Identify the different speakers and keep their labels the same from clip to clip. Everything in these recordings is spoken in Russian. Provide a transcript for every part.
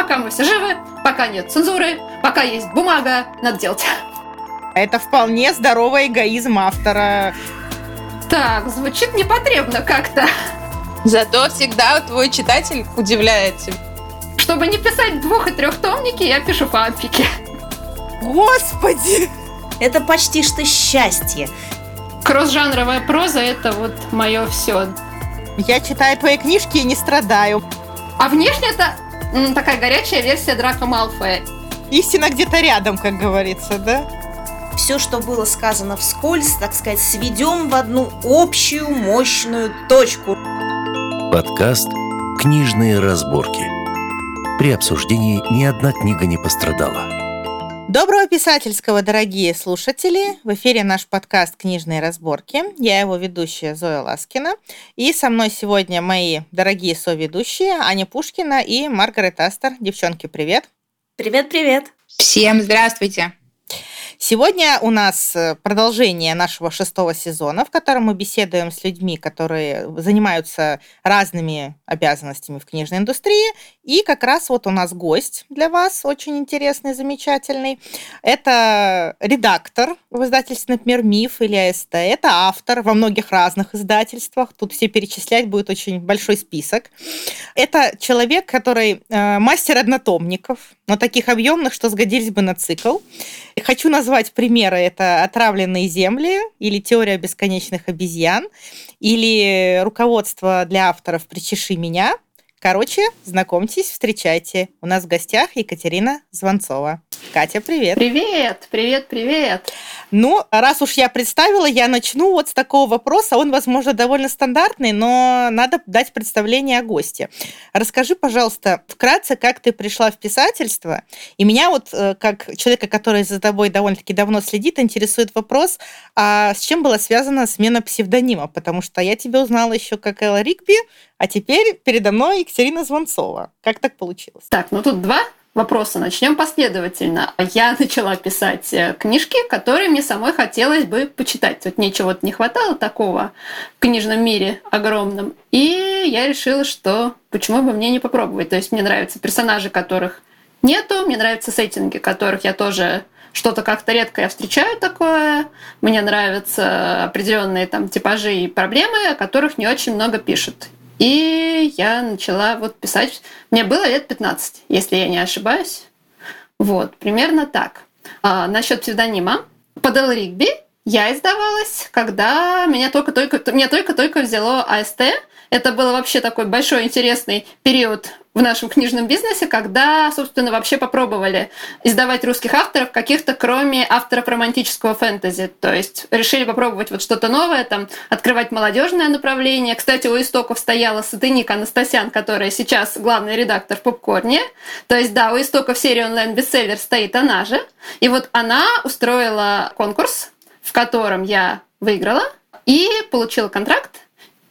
Speaker 1: пока мы все живы, пока нет цензуры, пока есть бумага, надо делать.
Speaker 2: Это вполне здоровый эгоизм автора.
Speaker 1: Так, звучит непотребно как-то.
Speaker 3: Зато всегда твой читатель удивляется.
Speaker 1: Чтобы не писать двух- и трехтомники, я пишу фанфики.
Speaker 2: Господи!
Speaker 4: Это почти что счастье.
Speaker 1: Кросс-жанровая проза – это вот мое все.
Speaker 2: Я читаю твои книжки и не страдаю.
Speaker 1: А внешне это такая горячая версия Драка Малфоя.
Speaker 2: Истина где-то рядом, как говорится, да?
Speaker 4: Все, что было сказано вскользь, так сказать, сведем в одну общую мощную точку.
Speaker 5: Подкаст «Книжные разборки». При обсуждении ни одна книга не пострадала.
Speaker 2: Доброго писательского, дорогие слушатели! В эфире наш подкаст «Книжные разборки». Я его ведущая Зоя Ласкина. И со мной сегодня мои дорогие соведущие Аня Пушкина и Маргарет Астер. Девчонки, привет!
Speaker 4: Привет-привет!
Speaker 3: Всем здравствуйте!
Speaker 2: Сегодня у нас э, продолжение нашего шестого сезона, в котором мы беседуем с людьми, которые занимаются разными обязанностями в книжной индустрии. И как раз вот у нас гость для вас, очень интересный, замечательный. Это редактор в издательстве, например, «Миф» или «АСТ». Это автор во многих разных издательствах. Тут все перечислять будет очень большой список. Это человек, который э, мастер однотомников, но таких объемных, что сгодились бы на цикл. Хочу назвать примеры. Это «Отравленные земли» или «Теория бесконечных обезьян» или «Руководство для авторов «Причеши меня». Короче, знакомьтесь, встречайте. У нас в гостях Екатерина Звонцова. Катя, привет.
Speaker 1: Привет, привет, привет.
Speaker 2: Ну, раз уж я представила, я начну вот с такого вопроса. Он, возможно, довольно стандартный, но надо дать представление о госте. Расскажи, пожалуйста, вкратце, как ты пришла в писательство. И меня вот, э, как человека, который за тобой довольно-таки давно следит, интересует вопрос, а с чем была связана смена псевдонима? Потому что я тебя узнала еще как Элла Ригби, а теперь передо мной Екатерина Звонцова. Как так получилось?
Speaker 1: Так, ну тут два вопроса. Начнем последовательно. Я начала писать э, книжки, которые мне самой хотелось бы почитать. Вот мне чего-то не хватало такого в книжном мире огромном. И я решила, что почему бы мне не попробовать. То есть мне нравятся персонажи, которых нету, мне нравятся сеттинги, которых я тоже что-то как-то редко я встречаю такое. Мне нравятся определенные там типажи и проблемы, о которых не очень много пишут. И я начала вот писать. Мне было лет 15, если я не ошибаюсь. Вот, примерно так. А, насчет псевдонима. Под Эл Ригби я издавалась, когда меня только-только, меня только-только взяло АСТ. Это был вообще такой большой интересный период в нашем книжном бизнесе, когда, собственно, вообще попробовали издавать русских авторов каких-то, кроме авторов романтического фэнтези. То есть решили попробовать вот что-то новое, там, открывать молодежное направление. Кстати, у истоков стояла Сатыника Анастасян, которая сейчас главный редактор в Попкорне. То есть, да, у истоков серии онлайн-бестселлер стоит она же. И вот она устроила конкурс, в котором я выиграла и получила контракт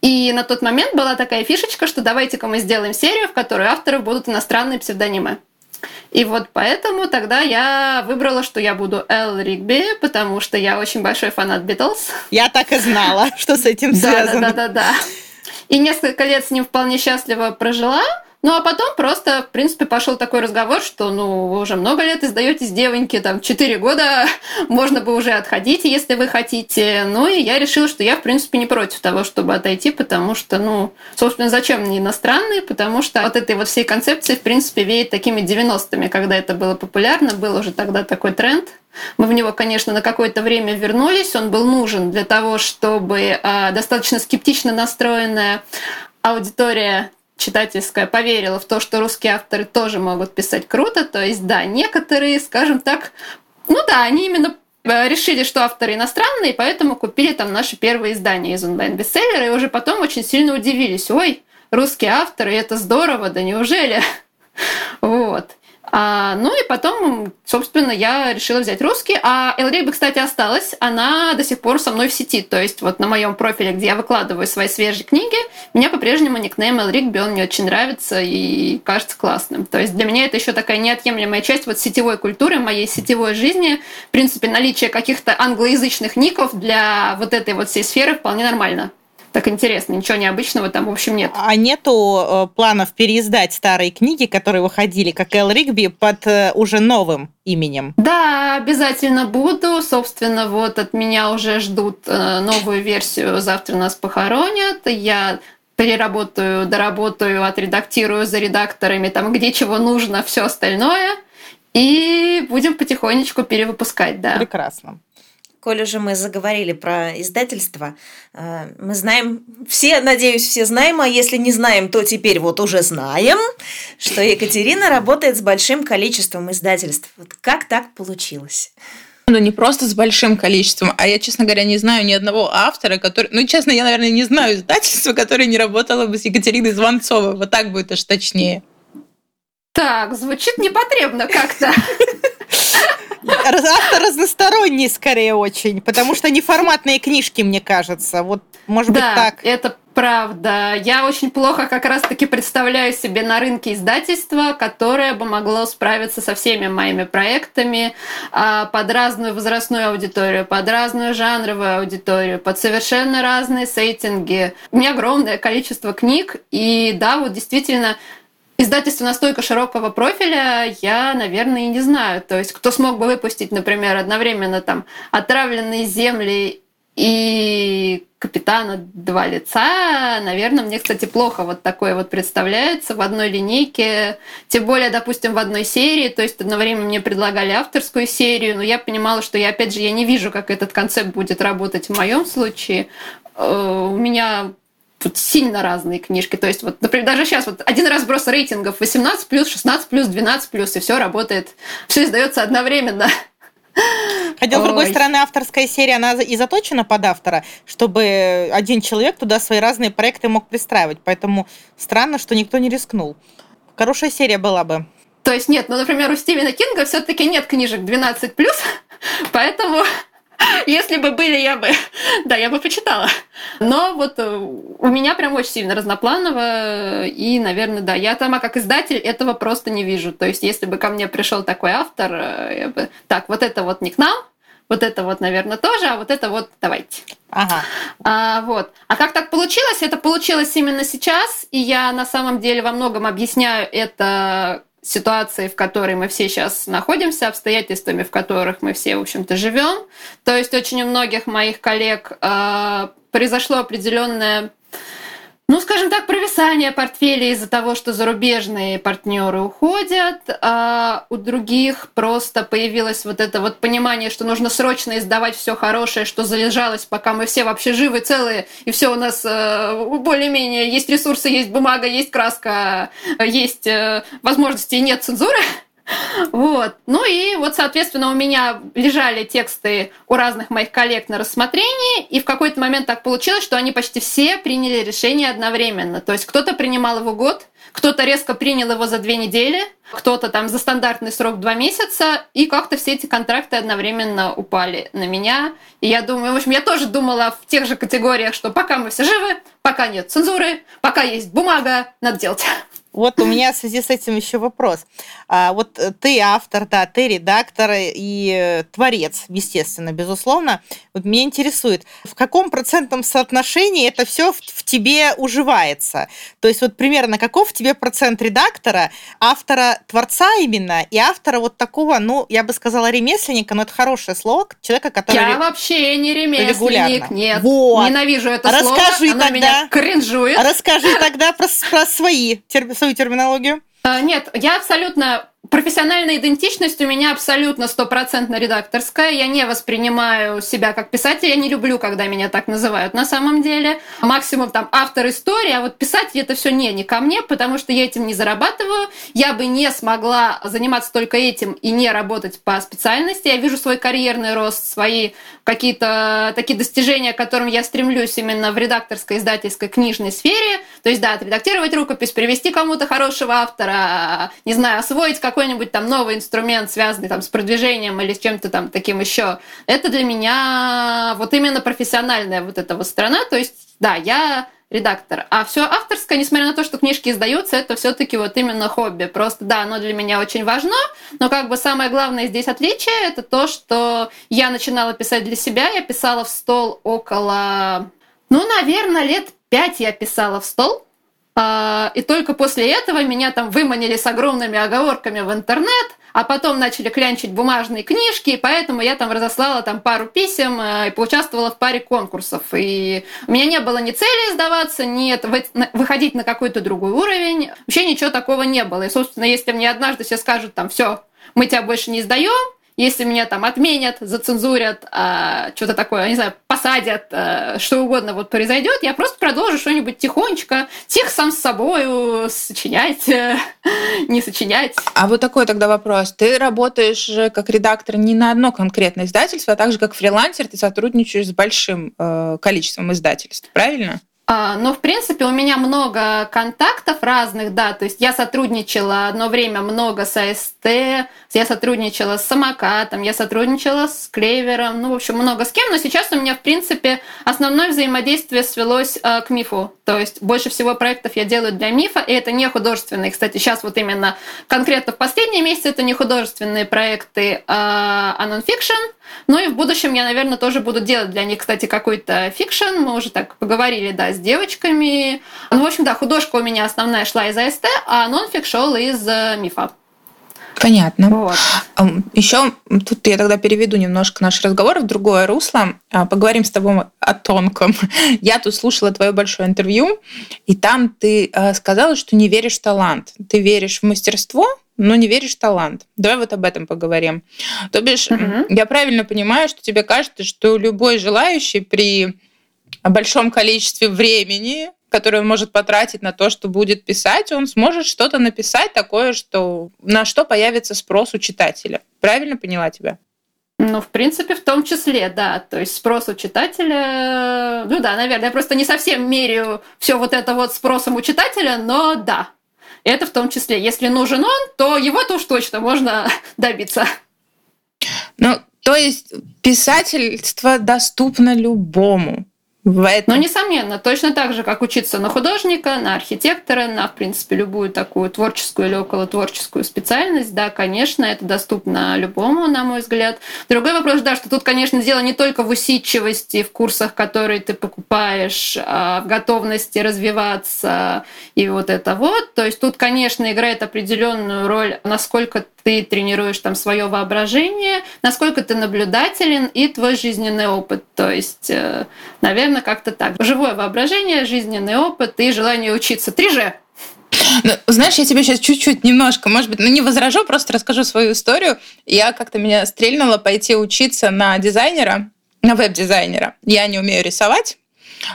Speaker 1: и на тот момент была такая фишечка, что давайте-ка мы сделаем серию, в которой авторы будут иностранные псевдонимы. И вот поэтому тогда я выбрала, что я буду Эл Ригби, потому что я очень большой фанат Битлз.
Speaker 2: Я так и знала, что с этим связано.
Speaker 1: Да-да-да. И несколько лет с ним вполне счастливо прожила. Ну, а потом просто, в принципе, пошел такой разговор, что, ну, вы уже много лет издаетесь девоньки, там, 4 года, можно бы уже отходить, если вы хотите. Ну, и я решила, что я, в принципе, не против того, чтобы отойти, потому что, ну, собственно, зачем мне иностранные? Потому что от этой вот всей концепции, в принципе, веет такими 90-ми, когда это было популярно, был уже тогда такой тренд. Мы в него, конечно, на какое-то время вернулись. Он был нужен для того, чтобы э, достаточно скептично настроенная аудитория читательская поверила в то, что русские авторы тоже могут писать круто. То есть, да, некоторые, скажем так, ну да, они именно решили, что авторы иностранные, поэтому купили там наши первые издания из онлайн-бестселлера, и уже потом очень сильно удивились. Ой, русские авторы, это здорово, да неужели? Вот. А, ну и потом, собственно, я решила взять русский. А Элриба, кстати, осталась. Она до сих пор со мной в сети. То есть вот на моем профиле, где я выкладываю свои свежие книги, меня по-прежнему никнейм Элригби, он мне очень нравится и кажется классным. То есть для меня это еще такая неотъемлемая часть вот сетевой культуры, моей сетевой жизни. В принципе, наличие каких-то англоязычных ников для вот этой вот всей сферы вполне нормально. Так интересно, ничего необычного там, в общем, нет.
Speaker 2: А нету э, планов переиздать старые книги, которые выходили, как Эл Ригби, под э, уже новым именем?
Speaker 1: Да, обязательно буду. Собственно, вот от меня уже ждут э, новую версию. Завтра нас похоронят. Я переработаю, доработаю, отредактирую за редакторами, там, где чего нужно, все остальное. И будем потихонечку перевыпускать, да.
Speaker 2: Прекрасно.
Speaker 4: Коль уже мы заговорили про издательство, э, мы знаем, все, надеюсь, все знаем, а если не знаем, то теперь вот уже знаем, что Екатерина работает с большим количеством издательств. Вот как так получилось?
Speaker 3: Ну, не просто с большим количеством, а я, честно говоря, не знаю ни одного автора, который... Ну, честно, я, наверное, не знаю издательства, которое не работало бы с Екатериной Звонцовой. Вот так будет аж точнее.
Speaker 1: Так, звучит непотребно как-то.
Speaker 2: Автор разносторонний, скорее, очень, потому что неформатные книжки, мне кажется. Вот, может
Speaker 1: да,
Speaker 2: быть, так.
Speaker 1: это правда. Я очень плохо как раз-таки представляю себе на рынке издательства, которое бы могло справиться со всеми моими проектами а, под разную возрастную аудиторию, под разную жанровую аудиторию, под совершенно разные сеттинги. У меня огромное количество книг, и да, вот действительно Издательство настолько широкого профиля я, наверное, и не знаю. То есть кто смог бы выпустить, например, одновременно там «Отравленные земли» и «Капитана два лица», наверное, мне, кстати, плохо вот такое вот представляется в одной линейке, тем более, допустим, в одной серии, то есть одновременно мне предлагали авторскую серию, но я понимала, что я, опять же, я не вижу, как этот концепт будет работать в моем случае. Э, у меня тут сильно разные книжки. То есть, вот, например, даже сейчас вот один разброс рейтингов 18 плюс, 16 плюс, 12 плюс, и все работает, все издается одновременно.
Speaker 2: Хотя, с другой стороны, авторская серия, она и заточена под автора, чтобы один человек туда свои разные проекты мог пристраивать. Поэтому странно, что никто не рискнул. Хорошая серия была бы.
Speaker 1: То есть нет, ну, например, у Стивена Кинга все-таки нет книжек 12+, поэтому Если бы были, я бы, да, я бы почитала. Но вот э, у меня прям очень сильно разнопланово, и, наверное, да, я сама как издатель этого просто не вижу. То есть, если бы ко мне пришел такой автор, э, я бы, так, вот это вот не к нам, вот это вот, наверное, тоже, а вот это вот давайте.
Speaker 2: Ага.
Speaker 1: А, вот. А как так получилось? Это получилось именно сейчас, и я на самом деле во многом объясняю это ситуации, в которой мы все сейчас находимся, обстоятельствами, в которых мы все, в общем-то, живем. То есть очень у многих моих коллег э, произошло определенное ну, скажем так, провисание портфелей из-за того, что зарубежные партнеры уходят, а у других просто появилось вот это вот понимание, что нужно срочно издавать все хорошее, что залежалось, пока мы все вообще живы, целые, и все у нас э, более-менее есть ресурсы, есть бумага, есть краска, есть э, возможности и нет цензуры. Вот. Ну и вот, соответственно, у меня лежали тексты у разных моих коллег на рассмотрении, и в какой-то момент так получилось, что они почти все приняли решение одновременно. То есть кто-то принимал его год, кто-то резко принял его за две недели, кто-то там за стандартный срок два месяца, и как-то все эти контракты одновременно упали на меня. И я думаю, в общем, я тоже думала в тех же категориях, что пока мы все живы, пока нет цензуры, пока есть бумага, надо делать.
Speaker 2: Вот у меня в связи с этим еще вопрос. А, вот э, ты автор, да, ты редактор и э, творец, естественно, безусловно. Вот меня интересует, в каком процентном соотношении это все в, в тебе уживается? То есть вот примерно каков тебе процент редактора, автора, творца именно, и автора вот такого, ну, я бы сказала, ремесленника, но это хорошее слово, человека, который...
Speaker 1: Я вообще не ремесленник,
Speaker 2: регулярно.
Speaker 1: нет.
Speaker 2: Вот.
Speaker 1: Ненавижу это
Speaker 2: Расскажи
Speaker 1: слово,
Speaker 2: тогда,
Speaker 1: меня кринжует.
Speaker 2: Расскажи тогда про, про свои термины свою терминологию?
Speaker 1: А, нет, я абсолютно Профессиональная идентичность у меня абсолютно стопроцентно редакторская. Я не воспринимаю себя как писатель. Я не люблю, когда меня так называют на самом деле. Максимум там автор истории, а вот писать это все не, не ко мне, потому что я этим не зарабатываю. Я бы не смогла заниматься только этим и не работать по специальности. Я вижу свой карьерный рост, свои какие-то такие достижения, к которым я стремлюсь именно в редакторской, издательской, книжной сфере. То есть, да, отредактировать рукопись, привести кому-то хорошего автора, не знаю, освоить какой-нибудь там новый инструмент, связанный там с продвижением или с чем-то там таким еще, это для меня вот именно профессиональная вот эта вот сторона. То есть, да, я редактор. А все авторское, несмотря на то, что книжки издаются, это все-таки вот именно хобби. Просто да, оно для меня очень важно, но как бы самое главное здесь отличие это то, что я начинала писать для себя, я писала в стол около Ну, наверное, лет пять я писала в стол. А, и только после этого меня там выманили с огромными оговорками в интернет, а потом начали клянчить бумажные книжки, и поэтому я там разослала там пару писем э, и поучаствовала в паре конкурсов. И у меня не было ни цели сдаваться, ни выходить на какой-то другой уровень. Вообще ничего такого не было. И, собственно, если мне однажды все скажут там, все, мы тебя больше не сдаем, если меня там отменят, зацензурят, а, что-то такое, не знаю, посадят, а, что угодно вот произойдет, я просто продолжу что-нибудь тихонечко, тихо сам с собой сочинять, не сочинять.
Speaker 3: А вот такой тогда вопрос. Ты работаешь как редактор не на одно конкретное издательство, а также как фрилансер ты сотрудничаешь с большим э, количеством издательств, правильно?
Speaker 1: А, но, в принципе, у меня много контактов разных, да, то есть я сотрудничала одно время много с АСТ, я сотрудничала с Самокатом, я сотрудничала с Клевером, ну, в общем, много с кем, но сейчас у меня, в принципе, основное взаимодействие свелось э, к МИФу, то есть больше всего проектов я делаю для МИФа, и это не художественные, кстати, сейчас вот именно конкретно в последние месяцы это не художественные проекты, а, а нонфикшн, ну и в будущем я, наверное, тоже буду делать для них, кстати, какой-то fiction. Мы уже так поговорили, да, с девочками. Ну, в общем, да, художка у меня основная шла из АСТ, а нонфик шел из э, МИФа.
Speaker 3: Понятно. Вот. Еще тут я тогда переведу немножко наш разговор в другое русло. А, поговорим с тобой о тонком. Я тут слушала твое большое интервью, и там ты э, сказала, что не веришь в талант. Ты веришь в мастерство, но не веришь в талант. Давай вот об этом поговорим. То бишь, угу. я правильно понимаю, что тебе кажется, что любой желающий при большом количестве времени, которое он может потратить на то, что будет писать, он сможет что-то написать такое, что на что появится спрос у читателя. Правильно поняла тебя?
Speaker 1: Ну, в принципе, в том числе, да. То есть спрос у читателя... Ну да, наверное, я просто не совсем меряю все вот это вот спросом у читателя, но да, это в том числе. Если нужен он, то его-то уж точно можно добиться.
Speaker 3: Ну, то есть писательство доступно любому.
Speaker 1: В этом. Ну, несомненно, точно так же, как учиться на художника, на архитектора, на, в принципе, любую такую творческую или около творческую специальность, да, конечно, это доступно любому, на мой взгляд. Другой вопрос, да, что тут, конечно, дело не только в усидчивости, в курсах, которые ты покупаешь, а в готовности развиваться и вот это вот. То есть тут, конечно, играет определенную роль, насколько ты тренируешь там свое воображение, насколько ты наблюдателен и твой жизненный опыт. То есть, э, наверное, как-то так. Живое воображение, жизненный опыт и желание учиться. 3G.
Speaker 3: Ну, знаешь, я тебе сейчас чуть-чуть немножко, может быть, ну не возражу, просто расскажу свою историю. Я как-то меня стрельнула пойти учиться на дизайнера, на веб-дизайнера. Я не умею рисовать,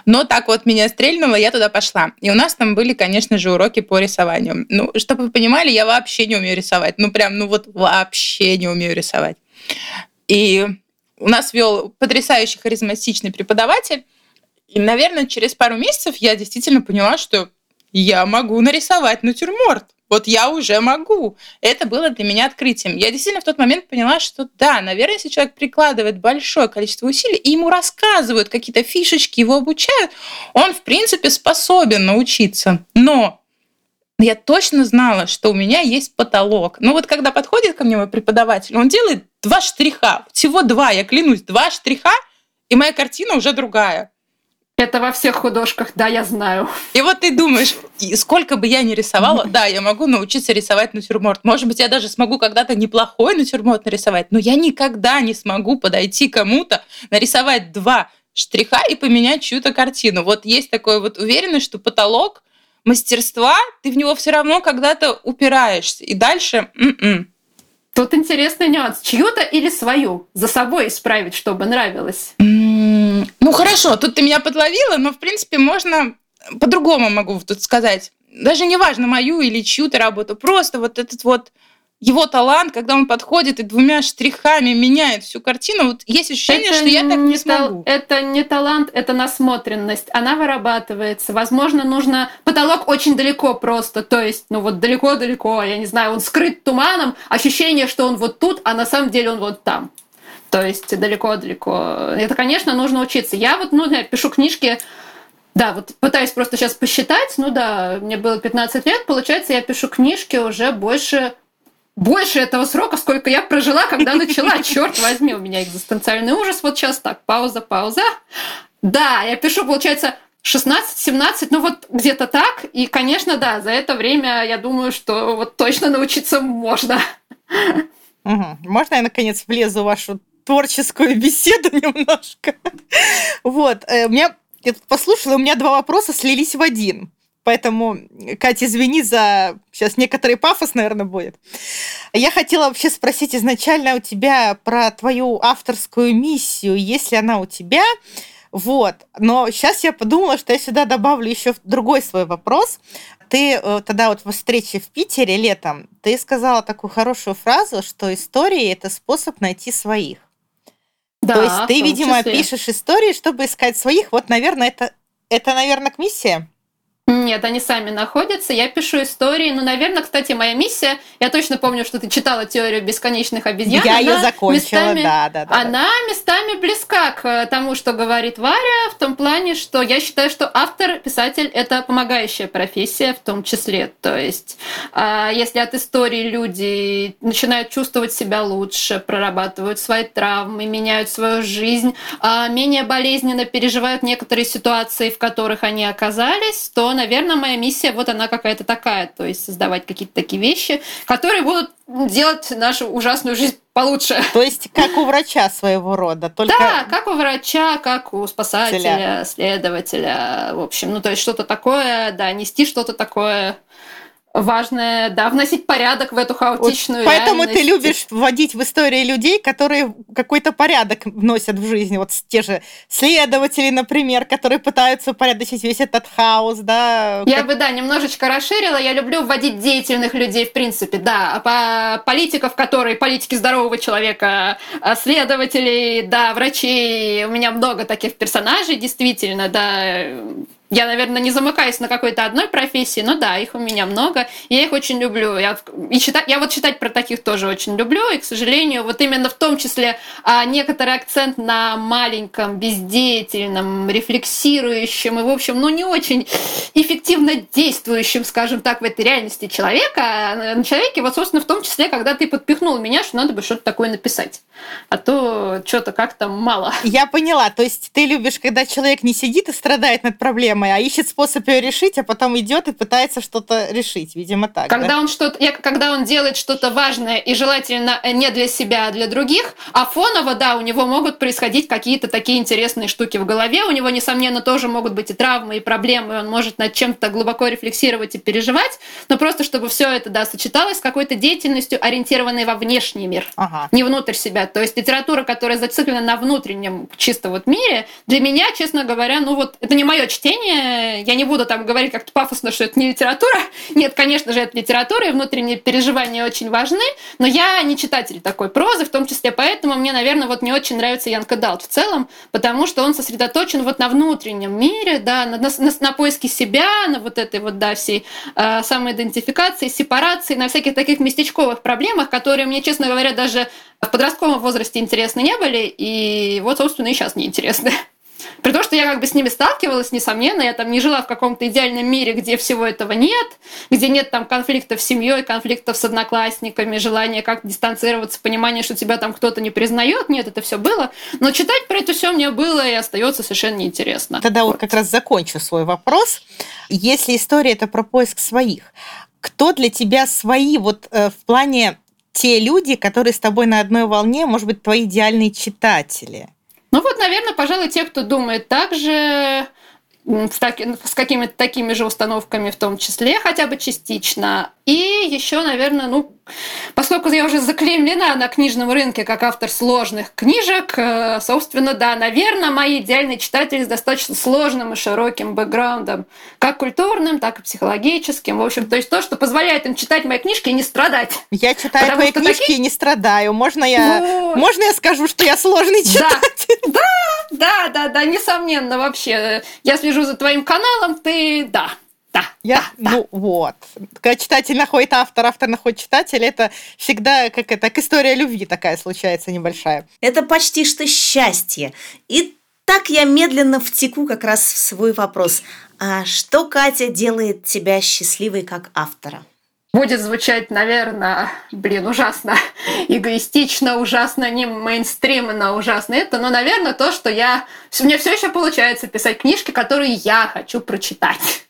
Speaker 3: но так вот меня стрельнуло, я туда пошла. И у нас там были, конечно же, уроки по рисованию. Ну, чтобы вы понимали, я вообще не умею рисовать. Ну, прям, ну вот вообще не умею рисовать. И у нас вел потрясающий харизматичный преподаватель. И, наверное, через пару месяцев я действительно поняла, что я могу нарисовать натюрморт. Вот я уже могу. Это было для меня открытием. Я действительно в тот момент поняла, что да, наверное, если человек прикладывает большое количество усилий, и ему рассказывают какие-то фишечки, его обучают, он, в принципе, способен научиться. Но я точно знала, что у меня есть потолок. Но вот когда подходит ко мне мой преподаватель, он делает два штриха, всего два, я клянусь, два штриха, и моя картина уже другая.
Speaker 1: Это во всех художках, да, я знаю.
Speaker 3: И вот ты думаешь, сколько бы я ни рисовала, да, я могу научиться рисовать натюрморт. Может быть, я даже смогу когда-то неплохой натюрморт нарисовать, но я никогда не смогу подойти кому-то, нарисовать два штриха и поменять чью-то картину. Вот есть такое вот уверенность, что потолок мастерства, ты в него все равно когда-то упираешься. И дальше... М-м.
Speaker 1: Тут интересный нюанс. Чью-то или свою? За собой исправить, чтобы нравилось?
Speaker 3: Ну хорошо, тут ты меня подловила, но в принципе можно по-другому могу тут сказать. Даже не важно мою или чью-то работу, просто вот этот вот его талант, когда он подходит и двумя штрихами меняет всю картину, вот есть ощущение, это что я так не, не смогу.
Speaker 1: Это не талант, это насмотренность. Она вырабатывается. Возможно, нужно... Потолок очень далеко просто, то есть, ну вот далеко-далеко, я не знаю, он скрыт туманом, ощущение, что он вот тут, а на самом деле он вот там. То есть далеко-далеко. Это, конечно, нужно учиться. Я вот, ну, я пишу книжки, да, вот пытаюсь просто сейчас посчитать, ну да, мне было 15 лет, получается, я пишу книжки уже больше больше этого срока, сколько я прожила, когда начала. Черт возьми, у меня экзистенциальный ужас. Вот сейчас так, пауза, пауза. Да, я пишу, получается, 16-17, ну вот где-то так. И, конечно, да, за это время я думаю, что вот точно научиться можно.
Speaker 2: Угу. Можно я, наконец, влезу в вашу творческую беседу немножко? Вот, э, у меня, я послушала, у меня два вопроса слились в один. Поэтому, Катя, извини за... Сейчас некоторый пафос, наверное, будет. Я хотела вообще спросить изначально у тебя про твою авторскую миссию, если она у тебя. Вот. Но сейчас я подумала, что я сюда добавлю еще другой свой вопрос. Ты э, тогда вот в встрече в Питере летом, ты сказала такую хорошую фразу, что истории – это способ найти своих. Да, То есть ты, видимо, числе. пишешь истории, чтобы искать своих. Вот, наверное, это, это, наверное, к миссии.
Speaker 1: Нет, они сами находятся. Я пишу истории. Ну, наверное, кстати, моя миссия. Я точно помню, что ты читала теорию бесконечных обезьян.
Speaker 2: Я ее закончила, местами, да, да, да.
Speaker 1: Она да. местами близка к тому, что говорит Варя, в том плане, что я считаю, что автор, писатель это помогающая профессия в том числе. То есть, а, если от истории люди начинают чувствовать себя лучше, прорабатывают свои травмы, меняют свою жизнь, а менее болезненно переживают некоторые ситуации, в которых они оказались, то наверное, моя миссия вот она какая-то такая, то есть создавать какие-то такие вещи, которые будут делать нашу ужасную жизнь получше.
Speaker 2: То есть как у врача своего рода, только...
Speaker 1: Да, как у врача, как у спасателя, следователя, в общем, ну то есть что-то такое, да, нести что-то такое важное, да, вносить порядок в эту хаотичную
Speaker 2: вот Поэтому реальность. ты любишь вводить в истории людей, которые какой-то порядок вносят в жизнь. Вот те же следователи, например, которые пытаются упорядочить весь этот хаос, да.
Speaker 1: Я как... бы, да, немножечко расширила. Я люблю вводить деятельных людей, в принципе, да. А по политиков, которые политики здорового человека, а следователей, да, врачей. У меня много таких персонажей, действительно, да я, наверное, не замыкаюсь на какой-то одной профессии, но да, их у меня много, я их очень люблю. Я, и читать, я вот читать про таких тоже очень люблю, и, к сожалению, вот именно в том числе а, некоторый акцент на маленьком, бездеятельном, рефлексирующем и, в общем, ну, не очень эффективно действующем, скажем так, в этой реальности человека, а на человеке, вот, собственно, в том числе, когда ты подпихнул меня, что надо бы что-то такое написать. А то что-то как-то мало.
Speaker 2: Я поняла. То есть ты любишь, когда человек не сидит и страдает над проблемой, а ищет способ ее решить, а потом идет и пытается что-то решить. Видимо, так.
Speaker 1: Когда
Speaker 2: да?
Speaker 1: он что-то, когда он делает что-то важное и желательно не для себя, а для других, а фоново, да, у него могут происходить какие-то такие интересные штуки в голове. У него, несомненно, тоже могут быть и травмы, и проблемы. Он может над чем-то глубоко рефлексировать и переживать. Но просто чтобы все это, да, сочеталось с какой-то деятельностью, ориентированной во внешний мир, ага. не внутрь себя. То есть литература, которая зациклена на внутреннем чисто вот мире, для меня, честно говоря, ну вот это не мое чтение, я не буду там говорить как-то пафосно, что это не литература. Нет, конечно же, это литература, и внутренние переживания очень важны, но я не читатель такой прозы, в том числе поэтому мне, наверное, вот не очень нравится Ян Кадалт в целом, потому что он сосредоточен вот на внутреннем мире, да, на, на, на поиске себя, на вот этой вот, да, всей э, самоидентификации, сепарации, на всяких таких местечковых проблемах, которые мне, честно говоря, даже в подростковом возрасте интересны не были, и вот, собственно, и сейчас не интересны. При том, что я как бы с ними сталкивалась, несомненно, я там не жила в каком-то идеальном мире, где всего этого нет, где нет там конфликтов с семьей, конфликтов с одноклассниками, желания как-то дистанцироваться, понимание, что тебя там кто-то не признает. Нет, это все было. Но читать про это все мне было и остается совершенно неинтересно.
Speaker 2: Тогда вот как раз закончу свой вопрос. Если история это про поиск своих, кто для тебя свои вот э, в плане те люди, которые с тобой на одной волне, может быть, твои идеальные читатели?
Speaker 1: Ну вот, наверное, пожалуй, те, кто думает так же, с, какими-то такими же установками в том числе, хотя бы частично. И еще, наверное, ну, поскольку я уже заклеймлена на книжном рынке как автор сложных книжек, э, собственно, да, наверное, мои идеальные читатели с достаточно сложным и широким бэкграундом, как культурным, так и психологическим. В общем, то есть то, что позволяет им читать мои книжки и не страдать.
Speaker 2: Я читаю Потому твои книжки такие... и не страдаю. Можно я, вот. можно я скажу, что я сложный читатель?
Speaker 1: Да, да, да, да, несомненно, вообще. Я слежу за твоим каналом, ты, да, да,
Speaker 2: я,
Speaker 1: да,
Speaker 2: ну вот. Когда читатель находит автор, автор находит читателя, это всегда как это, как история любви такая случается небольшая.
Speaker 4: Это почти что счастье. И так я медленно втеку как раз в свой вопрос. А что, Катя, делает тебя счастливой как автора?
Speaker 1: будет звучать, наверное, блин, ужасно эгоистично, ужасно не мейнстримно, ужасно это, но, наверное, то, что я... Мне все еще получается писать книжки, которые я хочу прочитать.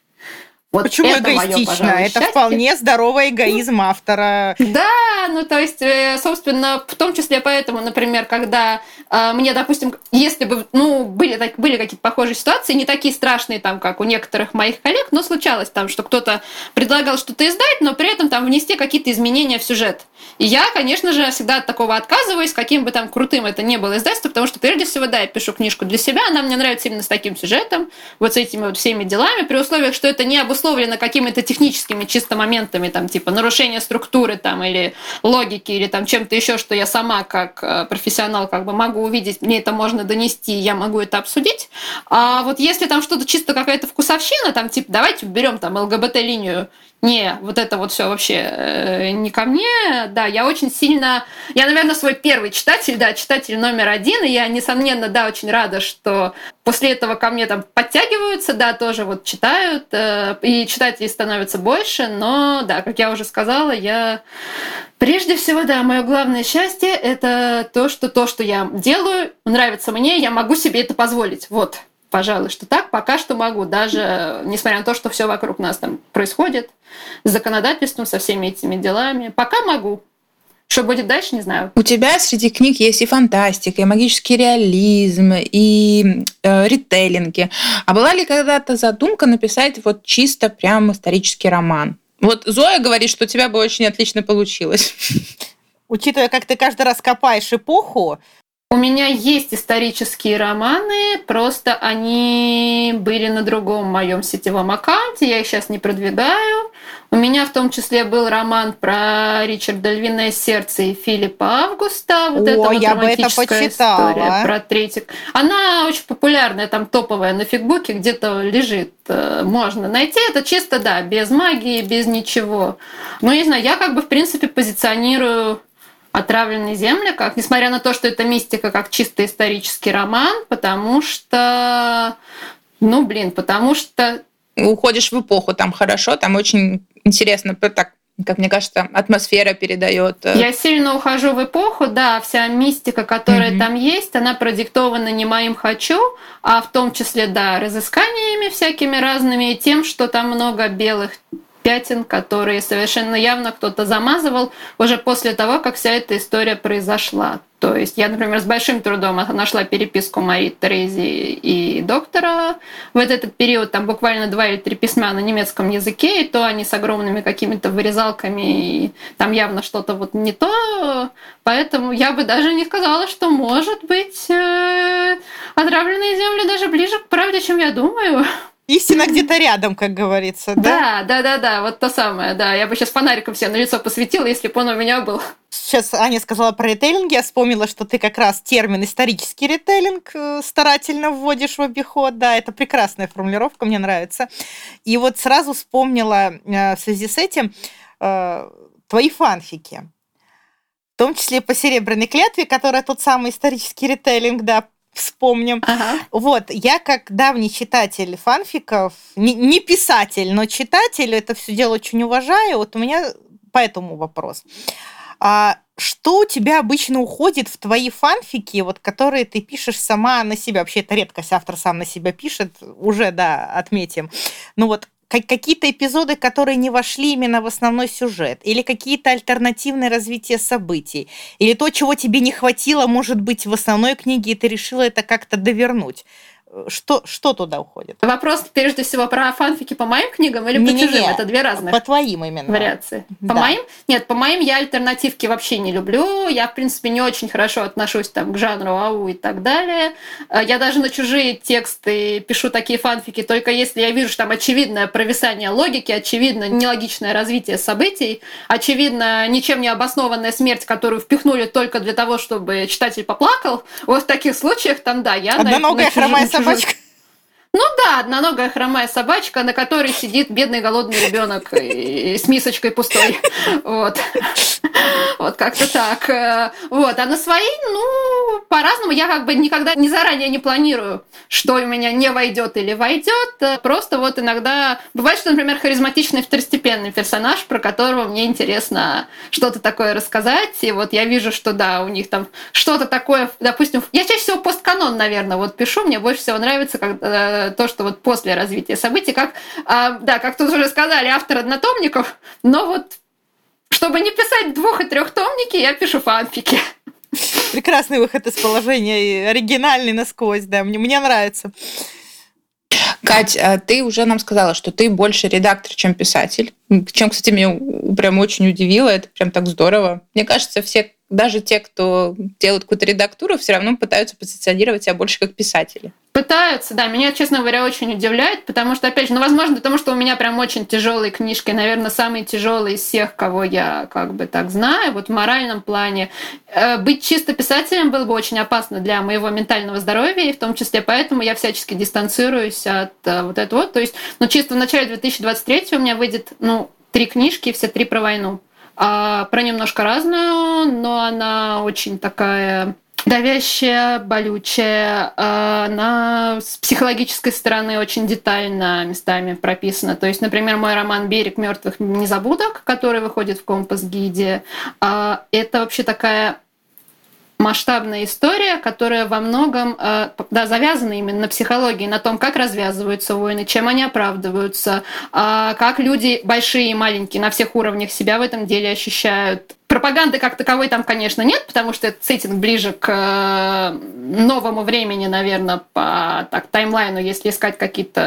Speaker 2: Вот Почему это эгоистично? Моё, это вполне здоровый эгоизм автора.
Speaker 1: Да, ну то есть, э, собственно, в том числе поэтому, например, когда э, мне, допустим, если бы, ну, были, так, были какие-то похожие ситуации, не такие страшные, там, как у некоторых моих коллег, но случалось там, что кто-то предлагал что-то издать, но при этом там внести какие-то изменения в сюжет. И я, конечно же, всегда от такого отказываюсь, каким бы там крутым это ни было издательство, потому что прежде всего, да, я пишу книжку для себя, она мне нравится именно с таким сюжетом, вот с этими вот всеми делами, при условиях, что это не обусловлено обусловлено какими-то техническими чисто моментами, там, типа нарушение структуры там, или логики, или там чем-то еще, что я сама как э, профессионал как бы могу увидеть, мне это можно донести, я могу это обсудить. А вот если там что-то чисто какая-то вкусовщина, там, типа, давайте берем там ЛГБТ-линию не, вот это вот все вообще э, не ко мне. Да, я очень сильно... Я, наверное, свой первый читатель, да, читатель номер один, и я, несомненно, да, очень рада, что после этого ко мне там подтягиваются, да, тоже вот читают, э, и читателей становится больше, но, да, как я уже сказала, я... Прежде всего, да, мое главное счастье — это то, что то, что я делаю, нравится мне, я могу себе это позволить. Вот пожалуй, что так пока что могу, даже несмотря на то, что все вокруг нас там происходит, с законодательством, со всеми этими делами. Пока могу. Что будет дальше, не знаю.
Speaker 3: У тебя среди книг есть и фантастика, и магический реализм, и э, ритейлинги. А была ли когда-то задумка написать вот чисто прям исторический роман? Вот Зоя говорит, что у тебя бы очень отлично получилось.
Speaker 2: Учитывая, как ты каждый раз копаешь эпоху,
Speaker 1: у меня есть исторические романы, просто они были на другом моем сетевом аккаунте, я их сейчас не продвигаю. У меня в том числе был роман про Ричарда Львиное сердце и Филиппа Августа.
Speaker 2: Вот О, это вот я бы это почитала. История
Speaker 1: про третик. Она очень популярная, там топовая на фигбуке, где-то лежит. Э, можно найти. Это чисто, да, без магии, без ничего. Но не знаю, я как бы в принципе позиционирую «Отравленные земли», как, несмотря на то, что это мистика, как чисто исторический роман, потому что, ну, блин, потому что...
Speaker 3: Уходишь в эпоху, там хорошо, там очень интересно, так как мне кажется, атмосфера передает.
Speaker 1: Э, Я сильно ухожу в эпоху, да, вся мистика, которая mm-hmm. там есть, она продиктована не моим хочу, а в том числе, да, разысканиями всякими разными и тем, что там много белых пятен, которые совершенно явно кто-то замазывал уже после того, как вся эта история произошла. То есть я, например, с большим трудом нашла переписку Мари Терези и доктора в этот период, там буквально два или три письма на немецком языке, и то они с огромными какими-то вырезалками, и там явно что-то вот не то. Поэтому я бы даже не сказала, что может быть э, отравленные земли даже ближе к правде, чем я думаю.
Speaker 2: Истина где-то рядом, как говорится,
Speaker 1: да? Да, да, да, да, вот то самое, да. Я бы сейчас фонариком все на лицо посветила, если бы он у меня был.
Speaker 2: Сейчас Аня сказала про ритейлинг, я вспомнила, что ты как раз термин исторический ритейлинг э, старательно вводишь в обиход, да, это прекрасная формулировка, мне нравится. И вот сразу вспомнила э, в связи с этим э, твои фанфики. В том числе по «Серебряной клятве», которая тот самый исторический ритейлинг, да, вспомним. Ага. Вот, я как давний читатель фанфиков, не, не писатель, но читатель, это все дело очень уважаю. Вот у меня по этому вопрос. А что у тебя обычно уходит в твои фанфики, вот, которые ты пишешь сама на себя? Вообще, это редкость, автор сам на себя пишет, уже, да, отметим. Ну вот, какие-то эпизоды, которые не вошли именно в основной сюжет, или какие-то альтернативные развития событий, или то, чего тебе не хватило, может быть, в основной книге, и ты решила это как-то довернуть что, что туда уходит?
Speaker 1: Вопрос, прежде всего, про фанфики по моим книгам или не, по не, чужим? Не, Это две разные.
Speaker 2: По твоим именно.
Speaker 1: Вариации. По да. моим? Нет, по моим я альтернативки вообще не люблю. Я, в принципе, не очень хорошо отношусь там, к жанру АУ и так далее. Э, я даже на чужие тексты пишу такие фанфики, только если я вижу, что там очевидное провисание логики, очевидно нелогичное развитие событий, очевидно ничем не обоснованная смерть, которую впихнули только для того, чтобы читатель поплакал. Вот в таких случаях там, да, я
Speaker 2: Одноногая на, хромая собака собачка.
Speaker 1: Ну да, одноногая хромая собачка, на которой сидит бедный голодный ребенок с мисочкой пустой. Вот. Вот, как-то так. Вот. А на свои, ну, по-разному. Я как бы никогда не заранее не планирую, что у меня не войдет или войдет. Просто вот иногда бывает, что, например, харизматичный второстепенный персонаж, про которого мне интересно что-то такое рассказать. И вот я вижу, что да, у них там что-то такое, допустим, я чаще всего постканон, наверное, вот пишу. Мне больше всего нравится э, то, что вот после развития событий, как, э, да, как тут уже сказали, автор однотомников, но вот чтобы не писать двух- и трехтомники, я пишу фанфики.
Speaker 2: Прекрасный выход из положения, и оригинальный насквозь, да, мне, мне нравится.
Speaker 3: Кать, а ты уже нам сказала, что ты больше редактор, чем писатель. Чем, кстати, меня прям очень удивило. Это прям так здорово. Мне кажется, все, даже те, кто делают какую-то редактуру, все равно пытаются позиционировать себя больше как писатели.
Speaker 1: Пытаются, да. Меня, честно говоря, очень удивляет, потому что, опять же, ну, возможно, потому что у меня прям очень тяжелые книжки, наверное, самые тяжелые из всех, кого я как бы так знаю, вот в моральном плане. Э, быть чисто писателем было бы очень опасно для моего ментального здоровья, и в том числе поэтому я всячески дистанцируюсь от э, вот этого. То есть, ну, чисто в начале 2023 у меня выйдет, ну, три книжки, все три про войну. А про немножко разную, но она очень такая давящая, болючая. А, она с психологической стороны очень детально местами прописана. То есть, например, мой роман «Берег мертвых незабудок», который выходит в компас-гиде, а, это вообще такая масштабная история, которая во многом а, да, завязана именно на психологии, на том, как развязываются войны, чем они оправдываются, как люди большие и маленькие на всех уровнях себя в этом деле ощущают, Пропаганды как таковой там, конечно, нет, потому что этот сеттинг ближе к э, новому времени, наверное, по так, таймлайну, если искать какие-то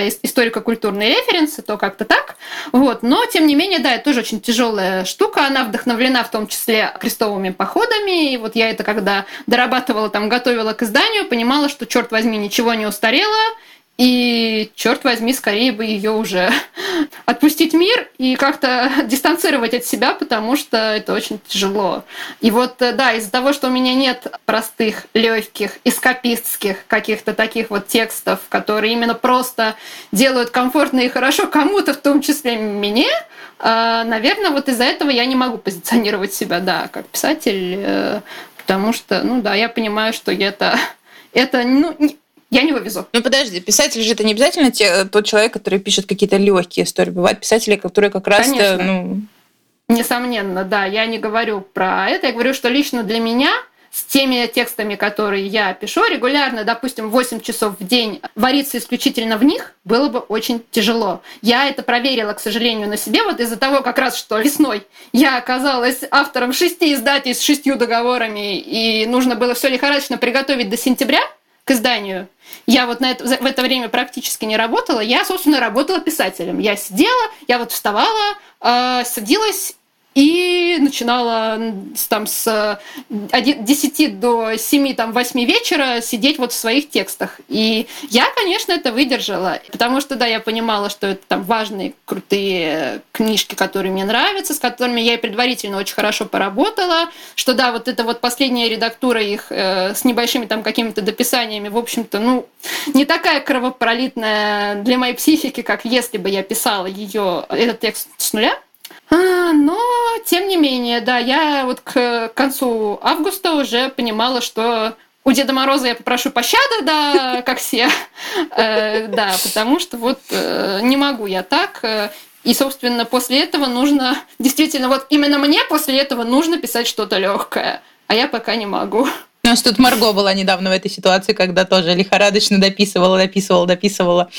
Speaker 1: э, историко-культурные референсы, то как-то так. Вот. Но, тем не менее, да, это тоже очень тяжелая штука. Она вдохновлена в том числе крестовыми походами. И вот я это когда дорабатывала, там, готовила к изданию, понимала, что, черт возьми, ничего не устарело, и, черт возьми, скорее бы ее уже отпустить мир и как-то дистанцировать от себя, потому что это очень тяжело. И вот, э, да, из-за того, что у меня нет простых, легких, эскапистских каких-то таких вот текстов, которые именно просто делают комфортно и хорошо кому-то, в том числе мне, э, наверное, вот из-за этого я не могу позиционировать себя, да, как писатель, э, потому что, ну да, я понимаю, что это это ну, я не вывезу.
Speaker 3: Ну подожди, писатель же это не обязательно те, тот человек, который пишет какие-то легкие истории. Бывают писатели, которые как раз ну...
Speaker 1: Несомненно, да. Я не говорю про это. Я говорю, что лично для меня с теми текстами, которые я пишу регулярно, допустим, 8 часов в день, вариться исключительно в них было бы очень тяжело. Я это проверила, к сожалению, на себе, вот из-за того, как раз, что весной я оказалась автором шести издательств с шестью договорами, и нужно было все лихорадочно приготовить до сентября, к изданию. Я вот на это, в это время практически не работала. Я, собственно, работала писателем. Я сидела, я вот вставала, э, садилась и начинала там с 10 до 7, там, 8 вечера сидеть вот в своих текстах. И я, конечно, это выдержала, потому что, да, я понимала, что это там важные, крутые книжки, которые мне нравятся, с которыми я и предварительно очень хорошо поработала, что, да, вот это вот последняя редактура их э, с небольшими там какими-то дописаниями, в общем-то, ну, не такая кровопролитная для моей психики, как если бы я писала ее, этот текст с нуля, но, тем не менее, да, я вот к концу августа уже понимала, что у Деда Мороза я попрошу пощады, да, как все. Э, да, потому что вот э, не могу я так. Э, и, собственно, после этого нужно, действительно, вот именно мне после этого нужно писать что-то легкое, а я пока не могу.
Speaker 3: У нас тут Марго была недавно в этой ситуации, когда тоже лихорадочно дописывала, дописывала, дописывала.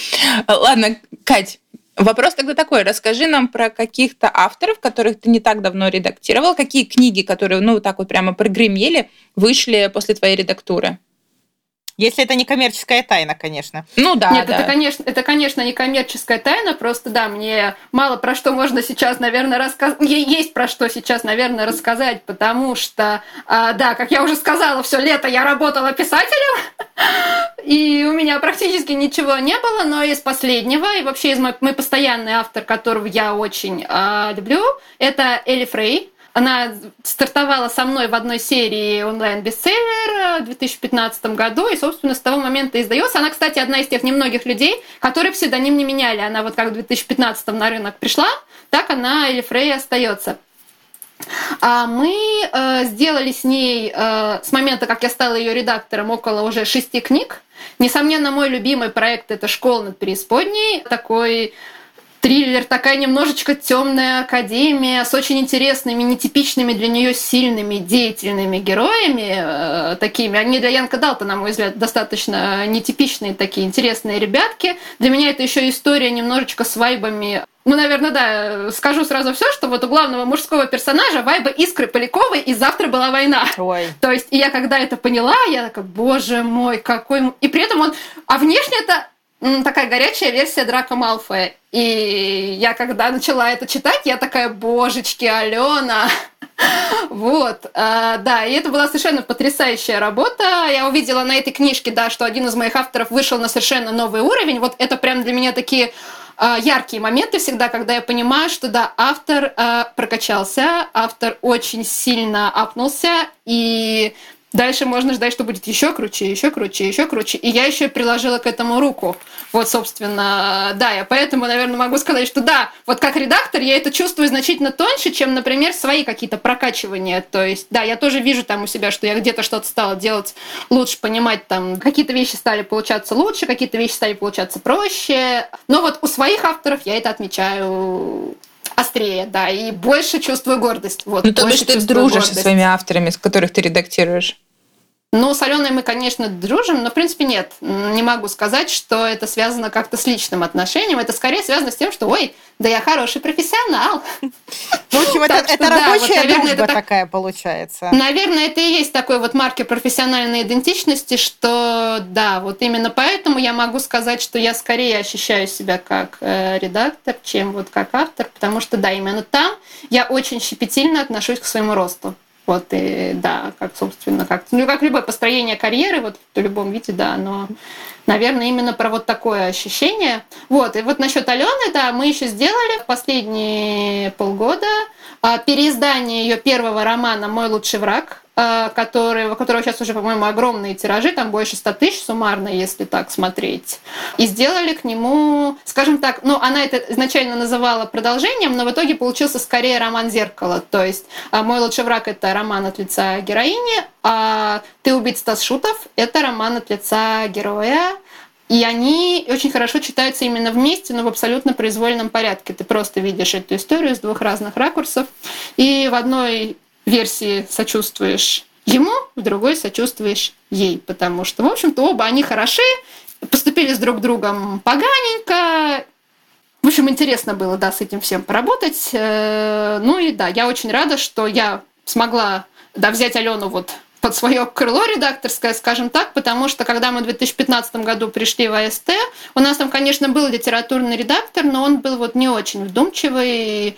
Speaker 3: Ладно, Кать, Вопрос тогда такой. Расскажи нам про каких-то авторов, которых ты не так давно редактировал. Какие книги, которые, ну, так вот прямо прогремели, вышли после твоей редактуры?
Speaker 2: Если это не коммерческая тайна, конечно.
Speaker 1: Ну да. Нет, да. это конечно, это конечно не коммерческая тайна, просто да, мне мало про что можно сейчас, наверное, рассказать. Есть про что сейчас, наверное, рассказать, потому что, а, да, как я уже сказала, все лето я работала писателем, и у меня практически ничего не было, но из последнего, и вообще из мой, мой постоянный автор, которого я очень а, люблю, это Элли Фрей. Она стартовала со мной в одной серии онлайн-бестселлер в 2015 году, и, собственно, с того момента издается. Она, кстати, одна из тех немногих людей, которые псевдоним не меняли. Она вот как в 2015 на рынок пришла, так она или Фрей остается. А мы э, сделали с ней э, с момента, как я стала ее редактором, около уже шести книг. Несомненно, мой любимый проект это «Школа над преисподней». Такой триллер, такая немножечко темная академия с очень интересными, нетипичными для нее сильными, деятельными героями, э, такими. Они для Янка Далта, на мой взгляд, достаточно нетипичные такие интересные ребятки. Для меня это еще история немножечко с вайбами ну, наверное, да, скажу сразу все, что вот у главного мужского персонажа вайба Искры Поляковой и «Завтра была война».
Speaker 2: Ой.
Speaker 1: То есть, и я когда это поняла, я такая, боже мой, какой... И при этом он... А внешне это такая горячая версия Драка Малфоя. И я когда начала это читать, я такая, божечки, Алена, вот, а, да, и это была совершенно потрясающая работа. Я увидела на этой книжке, да, что один из моих авторов вышел на совершенно новый уровень. Вот это прям для меня такие а, яркие моменты всегда, когда я понимаю, что да, автор а, прокачался, автор очень сильно апнулся, и Дальше можно ждать, что будет еще круче, еще круче, еще круче. И я еще приложила к этому руку. Вот, собственно, да, я поэтому, наверное, могу сказать, что да, вот как редактор я это чувствую значительно тоньше, чем, например, свои какие-то прокачивания. То есть, да, я тоже вижу там у себя, что я где-то что-то стала делать лучше, понимать там, какие-то вещи стали получаться лучше, какие-то вещи стали получаться проще. Но вот у своих авторов я это отмечаю острее, да, и больше чувствую гордость. Вот,
Speaker 3: ну, то бишь ты дружишь гордость. со своими авторами, с которых ты редактируешь?
Speaker 1: Ну, с Аленой мы, конечно, дружим, но, в принципе, нет. Не могу сказать, что это связано как-то с личным отношением. Это скорее связано с тем, что, ой, да я хороший профессионал.
Speaker 2: В общем, это, это рабочая дружба такая получается.
Speaker 1: Наверное, это и есть такой вот маркер профессиональной идентичности, что, да, вот именно поэтому я могу сказать, что я скорее ощущаю себя как э, редактор, чем вот как автор, потому что, да, именно там я очень щепетильно отношусь к своему росту. Вот, и да, как, собственно, как, ну, как любое построение карьеры, вот в любом виде, да, но, наверное, именно про вот такое ощущение. Вот, и вот насчет Алены, да, мы еще сделали в последние полгода а, переиздание ее первого романа «Мой лучший враг», Э, который, у которого сейчас уже, по-моему, огромные тиражи, там больше 100 тысяч суммарно, если так смотреть. И сделали к нему, скажем так, ну, она это изначально называла продолжением, но в итоге получился скорее роман «Зеркало». То есть э, «Мой лучший враг» — это роман от лица героини, а «Ты убит Стас Шутов» — это роман от лица героя. И они очень хорошо читаются именно вместе, но в абсолютно произвольном порядке. Ты просто видишь эту историю с двух разных ракурсов. И в одной версии сочувствуешь ему, в другой сочувствуешь ей, потому что, в общем-то, оба они хороши, поступили с друг другом поганенько. В общем, интересно было, да, с этим всем поработать. Э, ну и да, я очень рада, что я смогла, да, взять Алену вот под свое крыло редакторское, скажем так, потому что когда мы в 2015 году пришли в АСТ, у нас там, конечно, был литературный редактор, но он был вот не очень вдумчивый,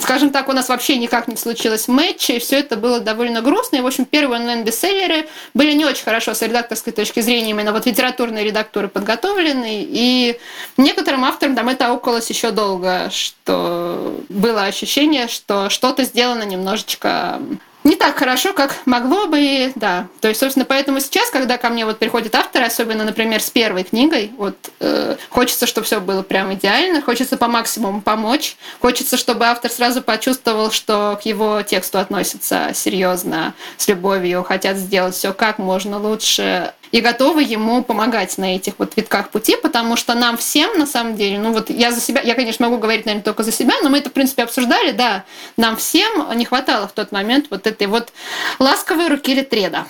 Speaker 1: скажем так, у нас вообще никак не случилось матча, и все это было довольно грустно. И, в общем, первые онлайн-бестселлеры были не очень хорошо с редакторской точки зрения, именно вот литературные редакторы подготовлены, и некоторым авторам там это аукалось еще долго, что было ощущение, что что-то сделано немножечко не так хорошо, как могло бы, да. То есть, собственно, поэтому сейчас, когда ко мне вот приходят авторы, особенно, например, с первой книгой, вот э, хочется, чтобы все было прям идеально, хочется по максимуму помочь, хочется, чтобы автор сразу почувствовал, что к его тексту относятся серьезно, с любовью, хотят сделать все как можно лучше, и готовы ему помогать на этих вот витках пути, потому что нам всем, на самом деле, ну вот я за себя, я, конечно, могу говорить, наверное, только за себя, но мы это, в принципе, обсуждали, да, нам всем не хватало в тот момент вот этой вот ласковой руки Литреда.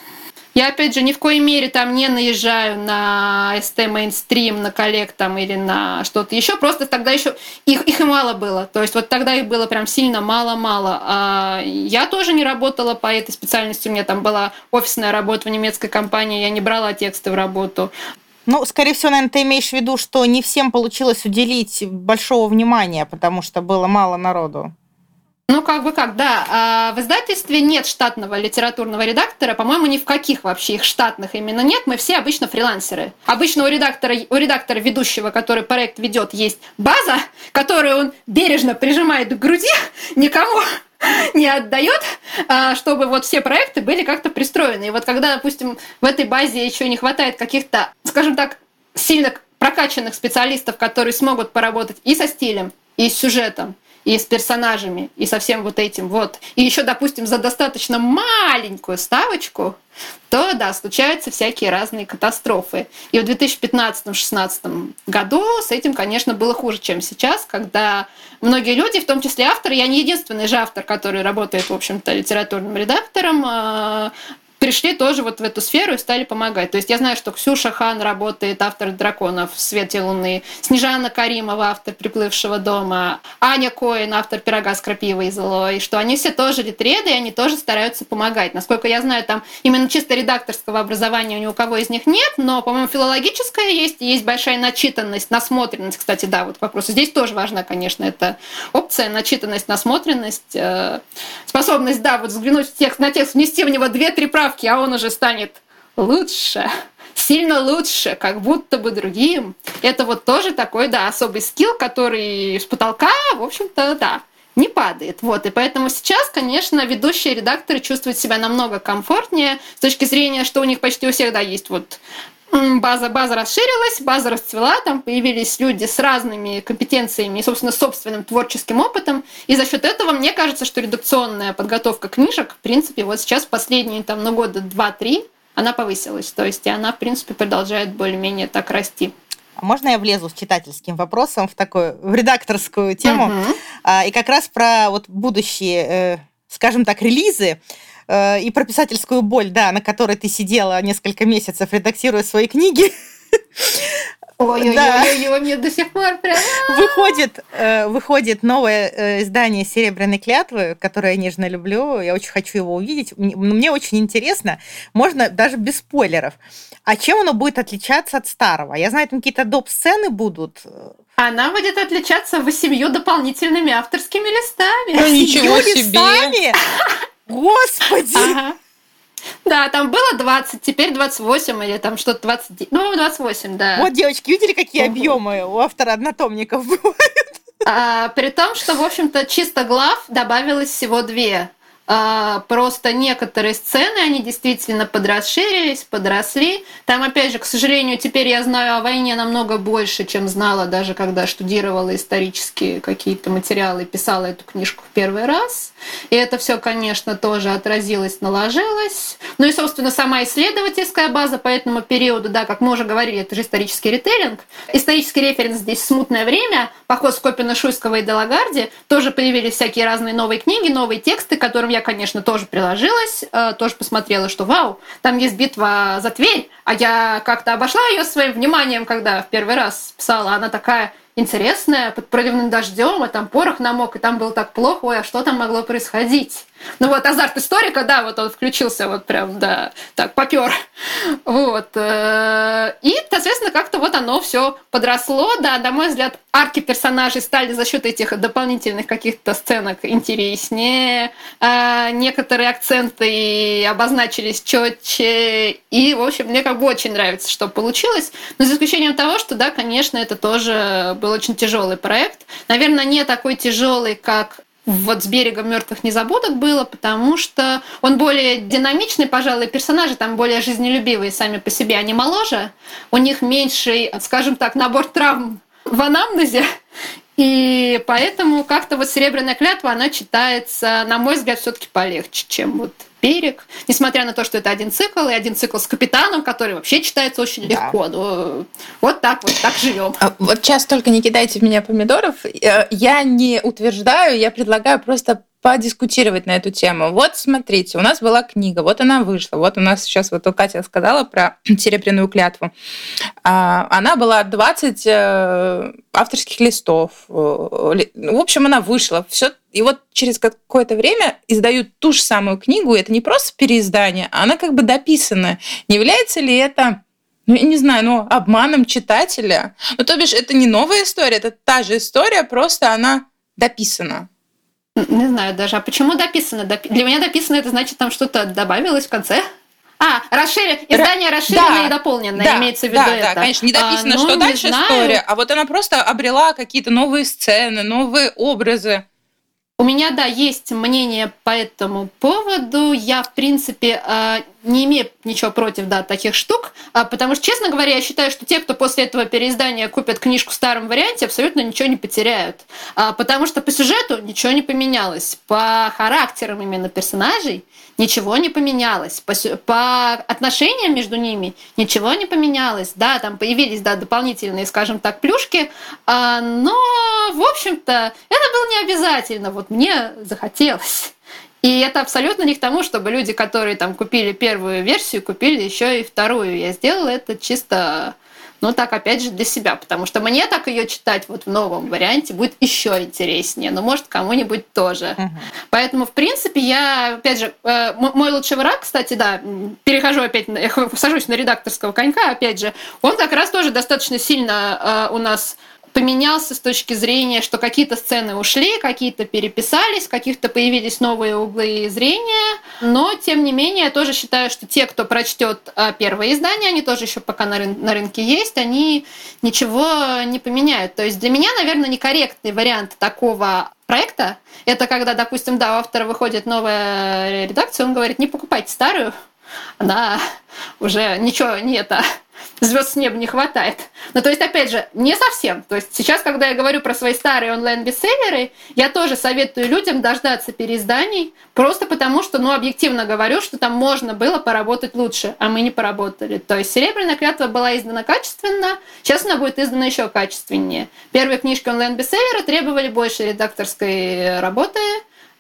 Speaker 1: Я, опять же, ни в коей мере там не наезжаю на СТ мейнстрим, на коллег там или на что-то еще. Просто тогда еще их, их и мало было. То есть вот тогда их было прям сильно мало-мало. А я тоже не работала по этой специальности. У меня там была офисная работа в немецкой компании. Я не брала тексты в работу.
Speaker 2: Ну, скорее всего, наверное, ты имеешь в виду, что не всем получилось уделить большого внимания, потому что было мало народу.
Speaker 1: Ну, как бы как, да. А в издательстве нет штатного литературного редактора. По-моему, ни в каких вообще их штатных именно нет. Мы все обычно фрилансеры. Обычно у редактора, у редактора ведущего, который проект ведет, есть база, которую он бережно прижимает к груди, никому не отдает, а, чтобы вот все проекты были как-то пристроены. И вот когда, допустим, в этой базе еще не хватает каких-то, скажем так, сильно прокачанных специалистов, которые смогут поработать и со стилем, и с сюжетом, и с персонажами, и со всем вот этим вот, и еще, допустим, за достаточно маленькую ставочку, то, да, случаются всякие разные катастрофы. И в 2015-2016 году с этим, конечно, было хуже, чем сейчас, когда многие люди, в том числе авторы, я не единственный же автор, который работает, в общем-то, литературным редактором, а, пришли тоже вот в эту сферу и стали помогать. То есть я знаю, что Ксюша Хан работает, автор «Драконов» в «Свете луны», Снежана Каримова, автор «Приплывшего дома», Аня Коин, автор «Пирога с крапивой и злой», что они все тоже литреды, и они тоже стараются помогать. Насколько я знаю, там именно чисто редакторского образования ни у кого из них нет, но, по-моему, филологическое есть, есть большая начитанность, насмотренность, кстати, да, вот к вопросу. Здесь тоже важна, конечно, эта опция, начитанность, насмотренность, э, способность, да, вот взглянуть в текст, на текст, внести в него две-три правки, поправки, а он уже станет лучше, сильно лучше, как будто бы другим. Это вот тоже такой, да, особый скилл, который с потолка, в общем-то, да, не падает. Вот. И поэтому сейчас, конечно, ведущие редакторы чувствуют себя намного комфортнее с точки зрения, что у них почти у всех, да, есть вот база, база расширилась, база расцвела, там появились люди с разными компетенциями и, собственно, собственным творческим опытом. И за счет этого мне кажется, что редакционная подготовка книжек, в принципе, вот сейчас последние там, ну, года два-три, она повысилась. То есть и она, в принципе, продолжает более-менее так расти.
Speaker 2: А можно я влезу с читательским вопросом в такую в редакторскую тему? Угу. И как раз про вот будущие, э, скажем так, релизы. Э, и про писательскую боль, да, на которой ты сидела несколько месяцев, редактируя свои книги.
Speaker 1: Ой-ой-ой, мне до сих пор прям...
Speaker 2: Выходит, э, выходит новое э, издание «Серебряной клятвы», которое я нежно люблю. Я очень хочу его увидеть. Мне очень интересно. Можно даже без спойлеров. А чем оно будет отличаться от старого? Я знаю, там какие-то доп-сцены будут.
Speaker 1: Она будет отличаться восемью дополнительными авторскими листами.
Speaker 3: Ну, ничего себе!
Speaker 2: Господи! Ага.
Speaker 1: Да, там было 20, теперь 28 или там что-то 20, ну 28, да.
Speaker 2: Вот, девочки, видели, какие угу. объемы у автора однотомников бывают?
Speaker 1: А, при том, что, в общем-то, чисто глав добавилось всего две. А, просто некоторые сцены, они действительно подрасширились, подросли. Там, опять же, к сожалению, теперь я знаю о войне намного больше, чем знала даже когда штудировала исторические какие-то материалы, писала эту книжку в первый раз. И это все, конечно, тоже отразилось, наложилось. Ну и, собственно, сама исследовательская база по этому периоду, да, как мы уже говорили, это же исторический ритейлинг. Исторический референс здесь «Смутное время», поход Скопина, Шуйского и Делагарди. Тоже появились всякие разные новые книги, новые тексты, которым я я, конечно, тоже приложилась, э, тоже посмотрела, что вау, там есть битва за Тверь, а я как-то обошла ее своим вниманием, когда в первый раз писала. Она такая интересная, под проливным дождем, а там порох намок, и там было так плохо, ой, а что там могло происходить? Ну вот азарт историка, да, вот он включился вот прям, да, так, попер. Вот. Э, и, соответственно, как-то вот оно все подросло, да, на мой взгляд, арки персонажей стали за счет этих дополнительных каких-то сценок интереснее, э, некоторые акценты обозначились четче, и, в общем, мне как бы очень нравится, что получилось, но за исключением того, что, да, конечно, это тоже был очень тяжелый проект. Наверное, не такой тяжелый, как вот с берегом мертвых незабудок было, потому что он более динамичный, пожалуй, персонажи там более жизнелюбивые сами по себе, они моложе, у них меньший, скажем так, набор травм в анамнезе, и поэтому как-то вот «Серебряная клятва», она читается, на мой взгляд, все таки полегче, чем вот берег, несмотря на то, что это один цикл, и один цикл с капитаном, который вообще читается очень да. легко. Ну, вот так вот, так живем.
Speaker 3: А вот сейчас только не кидайте в меня помидоров. Э, я не утверждаю, я предлагаю просто подискутировать на эту тему. Вот смотрите, у нас была книга, вот она вышла, вот у нас сейчас вот Катя сказала про серебряную клятву. А, она была 20 э, авторских листов. Э, в общем, она вышла. Все и вот через какое-то время издают ту же самую книгу, это не просто переиздание, а она как бы дописана. Не является ли это ну, я не знаю, ну, обманом читателя. Ну, то бишь, это не новая история, это та же история, просто она дописана.
Speaker 1: Не знаю даже. А почему дописано? Для меня дописано это значит, там что-то добавилось в конце. А, расширен... издание расширенное да, и дополненное, да, имеется в виду
Speaker 3: да,
Speaker 1: это.
Speaker 3: Да, конечно, не дописано, а, ну, что дальше знаю. история, а вот она просто обрела какие-то новые сцены, новые образы.
Speaker 1: У меня, да, есть мнение по этому поводу. Я, в принципе, э, не имею ничего против, да, таких штук, а, потому что, честно говоря, я считаю, что те, кто после этого переиздания купят книжку в старом варианте, абсолютно ничего не потеряют. А, потому что по сюжету ничего не поменялось, по характерам именно персонажей ничего не поменялось, по, по отношениям между ними ничего не поменялось. Да, там появились, да, дополнительные, скажем так, плюшки, а, но, в общем-то, это было не обязательно. Вот мне захотелось. И это абсолютно не к тому, чтобы люди, которые там купили первую версию, купили еще и вторую. Я сделала это чисто, ну так, опять же, для себя, потому что мне так ее читать вот в новом варианте будет еще интереснее, но может кому-нибудь тоже. Угу. Поэтому, в принципе, я, опять же, э, мой лучший враг, кстати, да, перехожу опять, сажусь на редакторского конька, опять же, он как раз тоже достаточно сильно э, у нас поменялся с точки зрения, что какие-то сцены ушли, какие-то переписались, каких-то появились новые углы зрения. Но, тем не менее, я тоже считаю, что те, кто прочтет а, первое издание, они тоже еще пока на, рын- на рынке есть, они ничего не поменяют. То есть для меня, наверное, некорректный вариант такого проекта – это когда, допустим, да, у автора выходит новая редакция, он говорит, не покупайте старую, она уже ничего не это звезд с неба не хватает. Но то есть, опять же, не совсем. То есть сейчас, когда я говорю про свои старые онлайн-бестселлеры, я тоже советую людям дождаться переизданий, просто потому что, ну, объективно говорю, что там можно было поработать лучше, а мы не поработали. То есть «Серебряная клятва» была издана качественно, сейчас она будет издана еще качественнее. Первые книжки онлайн-бестселлера требовали больше редакторской работы,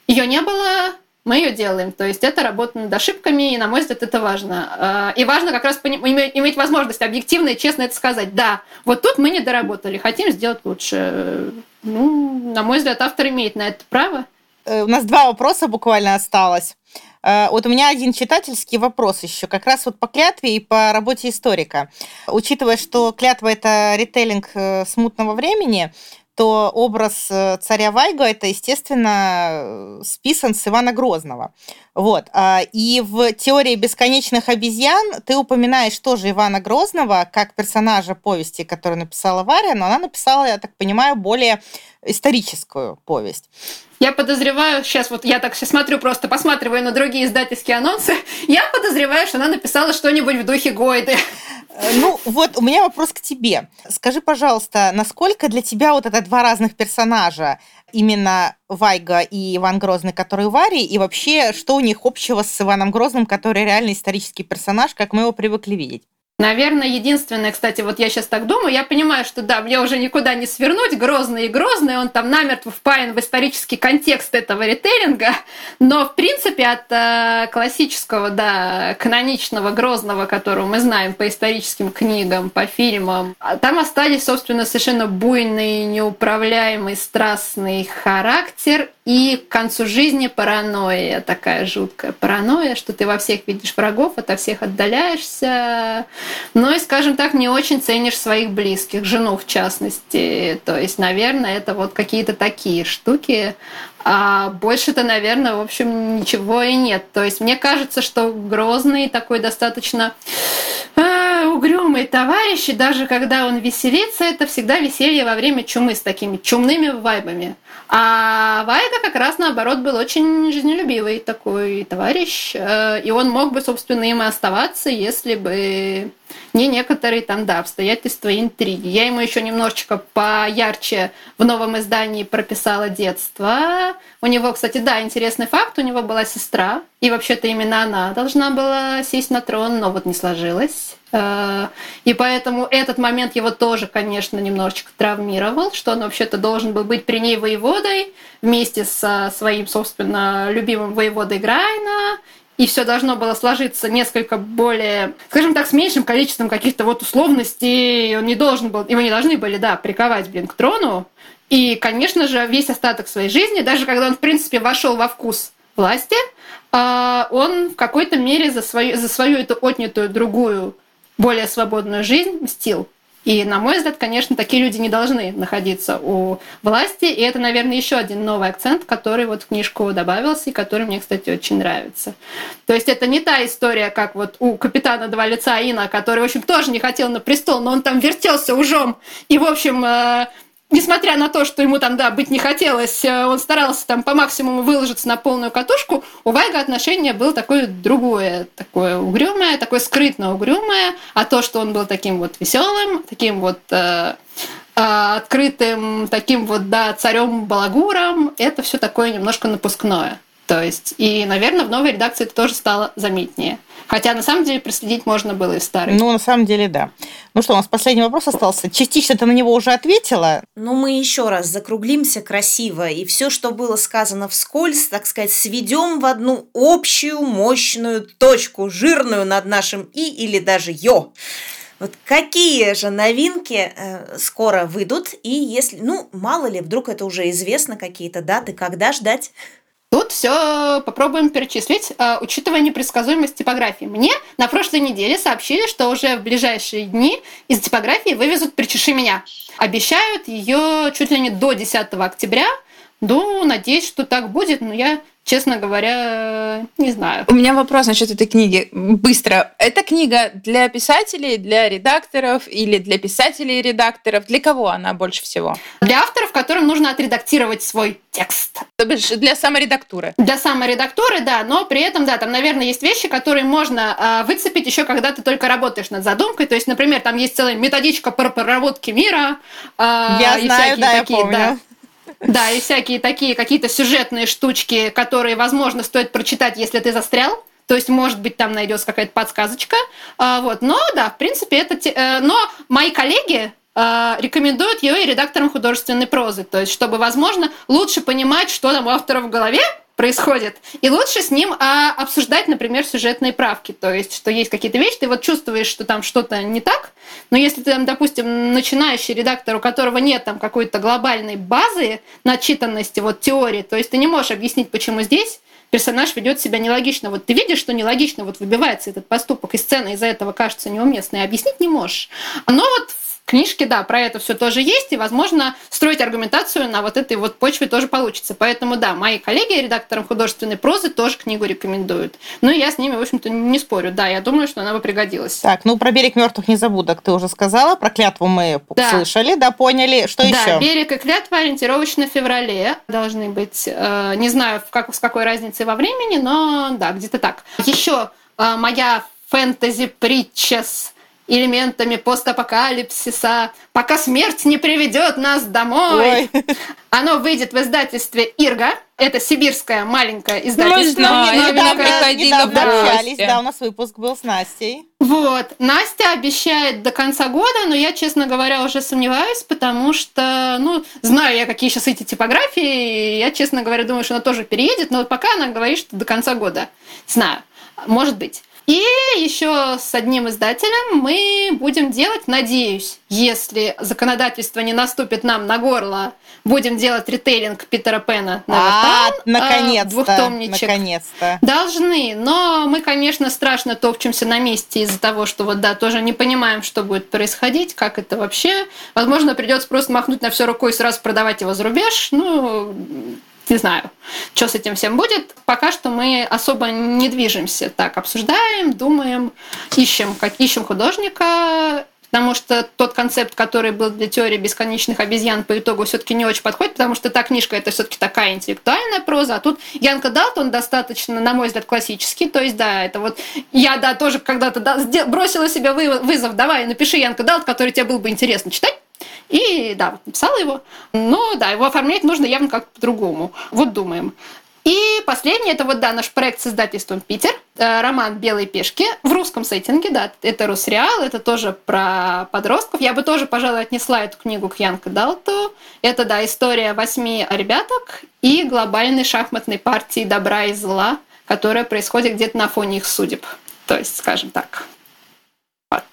Speaker 1: ее не было, мы ее делаем. То есть это работа над ошибками, и, на мой взгляд, это важно. А, и важно как раз иметь возможность объективно и честно это сказать. Да, вот тут мы не доработали, хотим сделать лучше. Ну, на мой взгляд, автор имеет на это право.
Speaker 2: Э, у нас два вопроса буквально осталось. Э, вот у меня один читательский вопрос еще, как раз вот по клятве и по работе историка. Учитывая, что клятва – это ритейлинг э, смутного времени, то образ э, царя Вайга это, естественно, списан с Ивана Грозного. Вот. А, и в теории бесконечных обезьян ты упоминаешь тоже Ивана Грозного как персонажа повести, которую написала Варя, но она написала, я так понимаю, более историческую повесть.
Speaker 1: Я подозреваю, сейчас вот я так сейчас смотрю, просто посматриваю на другие издательские анонсы, я подозреваю, что она написала что-нибудь в духе Гойды.
Speaker 2: Э, ну, вот у меня вопрос к тебе. Скажи, пожалуйста, насколько для тебя вот это два разных персонажа, именно Вайга и Иван Грозный, который Варий, и вообще, что у них общего с Иваном Грозным, который реально исторический персонаж, как мы его привыкли видеть?
Speaker 1: Наверное, единственное, кстати, вот я сейчас так думаю, я понимаю, что да, мне уже никуда не свернуть, Грозный и Грозный, он там намертво впаян в исторический контекст этого ритейлинга, но, в принципе, от э, классического, да, каноничного Грозного, которого мы знаем по историческим книгам, по фильмам, а там остались, собственно, совершенно буйный, неуправляемый, страстный характер и к концу жизни паранойя, такая жуткая паранойя, что ты во всех видишь врагов, ото всех отдаляешься. Ну и, скажем так, не очень ценишь своих близких, жену в частности. То есть, наверное, это вот какие-то такие штуки. А больше-то, наверное, в общем, ничего и нет. То есть мне кажется, что Грозный такой достаточно э, угрюмый товарищ, и даже когда он веселится, это всегда веселье во время чумы с такими чумными вайбами. А Вайга как раз наоборот был очень жизнелюбивый такой товарищ, э, и он мог бы, собственно, им и оставаться, если бы не некоторые там, да, обстоятельства и интриги. Я ему еще немножечко поярче в новом издании прописала детство. У него, кстати, да, интересный факт, у него была сестра, и вообще-то именно она должна была сесть на трон, но вот не сложилось. Э, и поэтому этот момент его тоже, конечно, немножечко травмировал, что он вообще-то должен был быть при ней воеводой вместе со своим, собственно, любимым воеводой Грайна, и все должно было сложиться несколько более, скажем так, с меньшим количеством каких-то вот условностей. Он не должен был, его не должны были, да, приковать, блин, к трону. И, конечно же, весь остаток своей жизни, даже когда он, в принципе, вошел во вкус власти, а, он в какой-то мере за свою, за свою эту отнятую другую, более свободную жизнь мстил. И, на мой взгляд, конечно, такие люди не должны находиться у власти. И это, наверное, еще один новый акцент, который вот в книжку добавился и который мне, кстати, очень нравится. То есть это не та история, как вот у капитана Два лица Ина, который, в общем, тоже не хотел на престол, но он там вертелся ужом и, в общем, э, несмотря на то, что ему там, да, быть не хотелось, э, он старался там по максимуму выложиться на полную катушку, у Вайга отношение было такое другое, такое угрюмое, такое скрытно угрюмое, а то, что он был таким вот веселым, таким вот э, э, открытым, таким вот, да, царем-балагуром, это все такое немножко напускное. То есть, и, наверное, в новой редакции это тоже стало заметнее. Хотя, на самом деле, проследить можно было и в старой.
Speaker 2: Ну, на самом деле, да. Ну что, у нас последний вопрос остался. Частично ты на него уже ответила.
Speaker 4: Ну, мы еще раз закруглимся красиво, и все, что было сказано вскользь, так сказать, сведем в одну общую мощную точку, жирную над нашим «и» или даже «ё». Вот какие же новинки э, скоро выйдут, и если, ну, мало ли, вдруг это уже известно, какие-то даты, когда ждать?
Speaker 1: Тут все попробуем перечислить, э, учитывая непредсказуемость типографии. Мне на прошлой неделе сообщили, что уже в ближайшие дни из типографии вывезут «Причеши меня». Обещают ее чуть ли не до 10 октября. Ну, надеюсь, что так будет, но я честно говоря, не знаю.
Speaker 3: У меня вопрос насчет этой книги. Быстро. Эта книга для писателей, для редакторов или для писателей и редакторов? Для кого она больше всего?
Speaker 1: Для авторов, которым нужно отредактировать свой текст.
Speaker 3: То бишь для саморедактуры?
Speaker 1: Для саморедактуры, да, но при этом, да, там, наверное, есть вещи, которые можно э, выцепить еще, когда ты только работаешь над задумкой. То есть, например, там есть целая методичка по проработке мира.
Speaker 2: Э, я знаю, да, такие, я помню. Да,
Speaker 1: да, и всякие такие какие-то сюжетные штучки, которые, возможно, стоит прочитать, если ты застрял. То есть, может быть, там найдется какая-то подсказочка. А, вот. Но, да, в принципе, это... Э, но мои коллеги э, рекомендуют ее и редакторам художественной прозы. То есть, чтобы, возможно, лучше понимать, что там у автора в голове, происходит. И лучше с ним а, обсуждать, например, сюжетные правки. То есть, что есть какие-то вещи, ты вот чувствуешь, что там что-то не так, но если ты, там, допустим, начинающий редактор, у которого нет там какой-то глобальной базы начитанности, вот теории, то есть ты не можешь объяснить, почему здесь персонаж ведет себя нелогично. Вот ты видишь, что нелогично вот выбивается этот поступок, и сцена из-за этого кажется неуместной, объяснить не можешь. Но вот книжке, да, про это все тоже есть, и, возможно, строить аргументацию на вот этой вот почве тоже получится. Поэтому, да, мои коллеги, редакторам художественной прозы, тоже книгу рекомендуют. Ну, я с ними, в общем-то, не спорю. Да, я думаю, что она бы пригодилась.
Speaker 2: Так, ну, про берег мертвых незабудок ты уже сказала, про клятву мы да. слышали, да, поняли. Что
Speaker 1: да,
Speaker 2: еще?
Speaker 1: Да, берег и клятва ориентировочно в феврале должны быть. Э, не знаю, в как, с какой разницей во времени, но да, где-то так. Еще э, моя фэнтези-притча с элементами постапокалипсиса, пока смерть не приведет нас домой. Ой. Оно выйдет в издательстве Ирга. Это сибирское маленькое издательство.
Speaker 3: Мы знаем, недавно, недавно
Speaker 2: общались, да, у нас выпуск был с Настей.
Speaker 1: Вот. Настя обещает до конца года, но я, честно говоря, уже сомневаюсь, потому что, ну, знаю я, какие сейчас эти типографии, и я, честно говоря, думаю, что она тоже переедет, но вот пока она говорит, что до конца года. Знаю. Может быть. И еще с одним издателем мы будем делать, надеюсь, если законодательство не наступит нам на горло, будем делать ритейлинг Питера Пена на
Speaker 2: а, наконец-то, двухтомничек. Наконец-то.
Speaker 1: Должны, но мы, конечно, страшно топчемся на месте из-за того, что вот да, тоже не понимаем, что будет происходить, как это вообще. Возможно, придется просто махнуть на все рукой и сразу продавать его за рубеж. Ну, не знаю, что с этим всем будет. Пока что мы особо не движемся. Так, обсуждаем, думаем, ищем, как ищем художника, потому что тот концепт, который был для теории бесконечных обезьян, по итогу все-таки не очень подходит, потому что та книжка это все-таки такая интеллектуальная проза, а тут Янка Далт, он достаточно, на мой взгляд, классический, то есть, да, это вот я, да, тоже когда-то да, бросила себе вызов, давай, напиши Янка Далт, который тебе был бы интересно читать, и да, написала его. Но да, его оформлять нужно явно как-то по-другому. Вот думаем. И последний, это вот, да, наш проект с издательством «Питер», э, роман «Белые пешки» в русском сеттинге, да, это Русреал, это тоже про подростков. Я бы тоже, пожалуй, отнесла эту книгу к Янко Далту. Это, да, история восьми ребяток и глобальной шахматной партии добра и зла, которая происходит где-то на фоне их судеб. То есть, скажем так.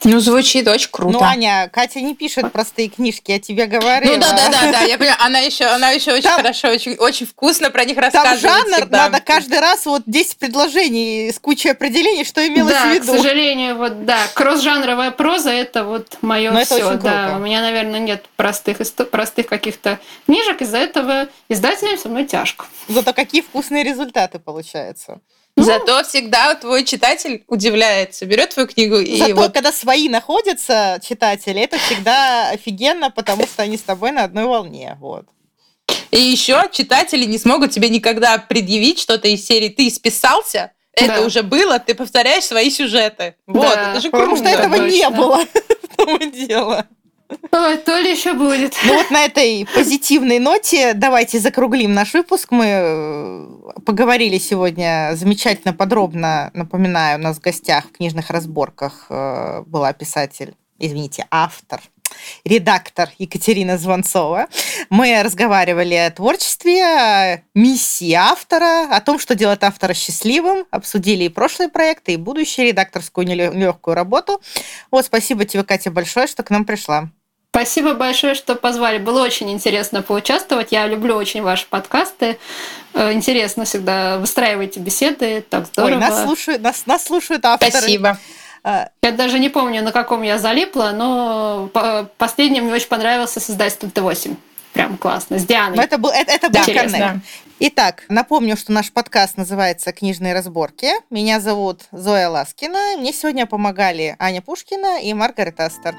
Speaker 3: Ну, звучит очень круто.
Speaker 2: Ну, Аня, Катя не пишет простые книжки, я тебе говорю.
Speaker 3: Ну да, да, да, да, я понимаю. Она еще, она еще очень там, хорошо, очень, очень вкусно про них рассказывает.
Speaker 2: Там жанр, всегда. надо каждый раз вот 10 предложений с кучей определений, что имелось
Speaker 1: да,
Speaker 2: в виду.
Speaker 1: к сожалению, вот да, кросс-жанровая проза это вот мое Но все. Это да, у меня, наверное, нет простых, простых каких-то книжек, из-за этого издателям со мной тяжко.
Speaker 2: Зато какие вкусные результаты получаются.
Speaker 1: Ну
Speaker 3: Зато всегда твой читатель удивляется, берет твою книгу и
Speaker 2: Зато,
Speaker 3: вот
Speaker 2: когда свои находятся, читатели, это всегда офигенно, потому что они с тобой на одной волне. Вот.
Speaker 3: И еще читатели не смогут тебе никогда предъявить что-то из серии «ты списался», это
Speaker 1: Да.
Speaker 3: уже было, ты повторяешь свои сюжеты. Вот,
Speaker 1: Да,
Speaker 3: это же
Speaker 2: Потому
Speaker 3: круто.
Speaker 2: что этого не
Speaker 1: точно.
Speaker 2: было. В том и дело.
Speaker 1: Ой, то ли еще будет.
Speaker 2: Ну вот на этой позитивной ноте давайте закруглим наш выпуск. Мы э, поговорили сегодня замечательно подробно. Напоминаю, у нас в гостях в книжных разборках э, была писатель, извините, автор редактор Екатерина Звонцова. Мы разговаривали о творчестве, о миссии автора, о том, что делает автора счастливым, обсудили и прошлые проекты, и будущую редакторскую нелегкую работу. Вот, спасибо тебе, Катя, большое, что к нам пришла.
Speaker 1: Спасибо большое, что позвали. Было очень интересно поучаствовать. Я люблю очень ваши подкасты. Э, Интересно всегда выстраиваете беседы. Так здорово.
Speaker 2: Ой, нас слушают, нас, нас слушают авторы.
Speaker 3: Спасибо.
Speaker 2: А,
Speaker 1: Я даже не помню, на каком я залипла, но по- последний мне очень понравился с издательством Т8. Прям классно. С Дианой.
Speaker 2: Но это был, это, это был
Speaker 3: Да,
Speaker 2: коннект.
Speaker 3: интересно.
Speaker 2: Итак, напомню, что наш подкаст называется «Книжные разборки». Меня зовут Зоя Ласкина. Мне сегодня помогали Аня Пушкина и Маргарет Астер.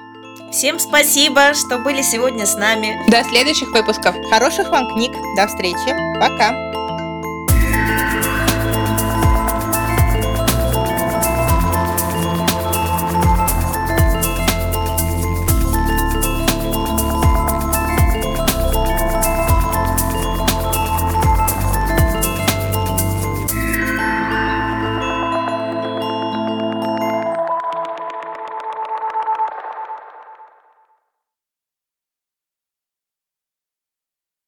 Speaker 4: Всем спасибо, что были сегодня с нами.
Speaker 3: До следующих выпусков.
Speaker 2: Хороших вам книг. До встречи. Пока.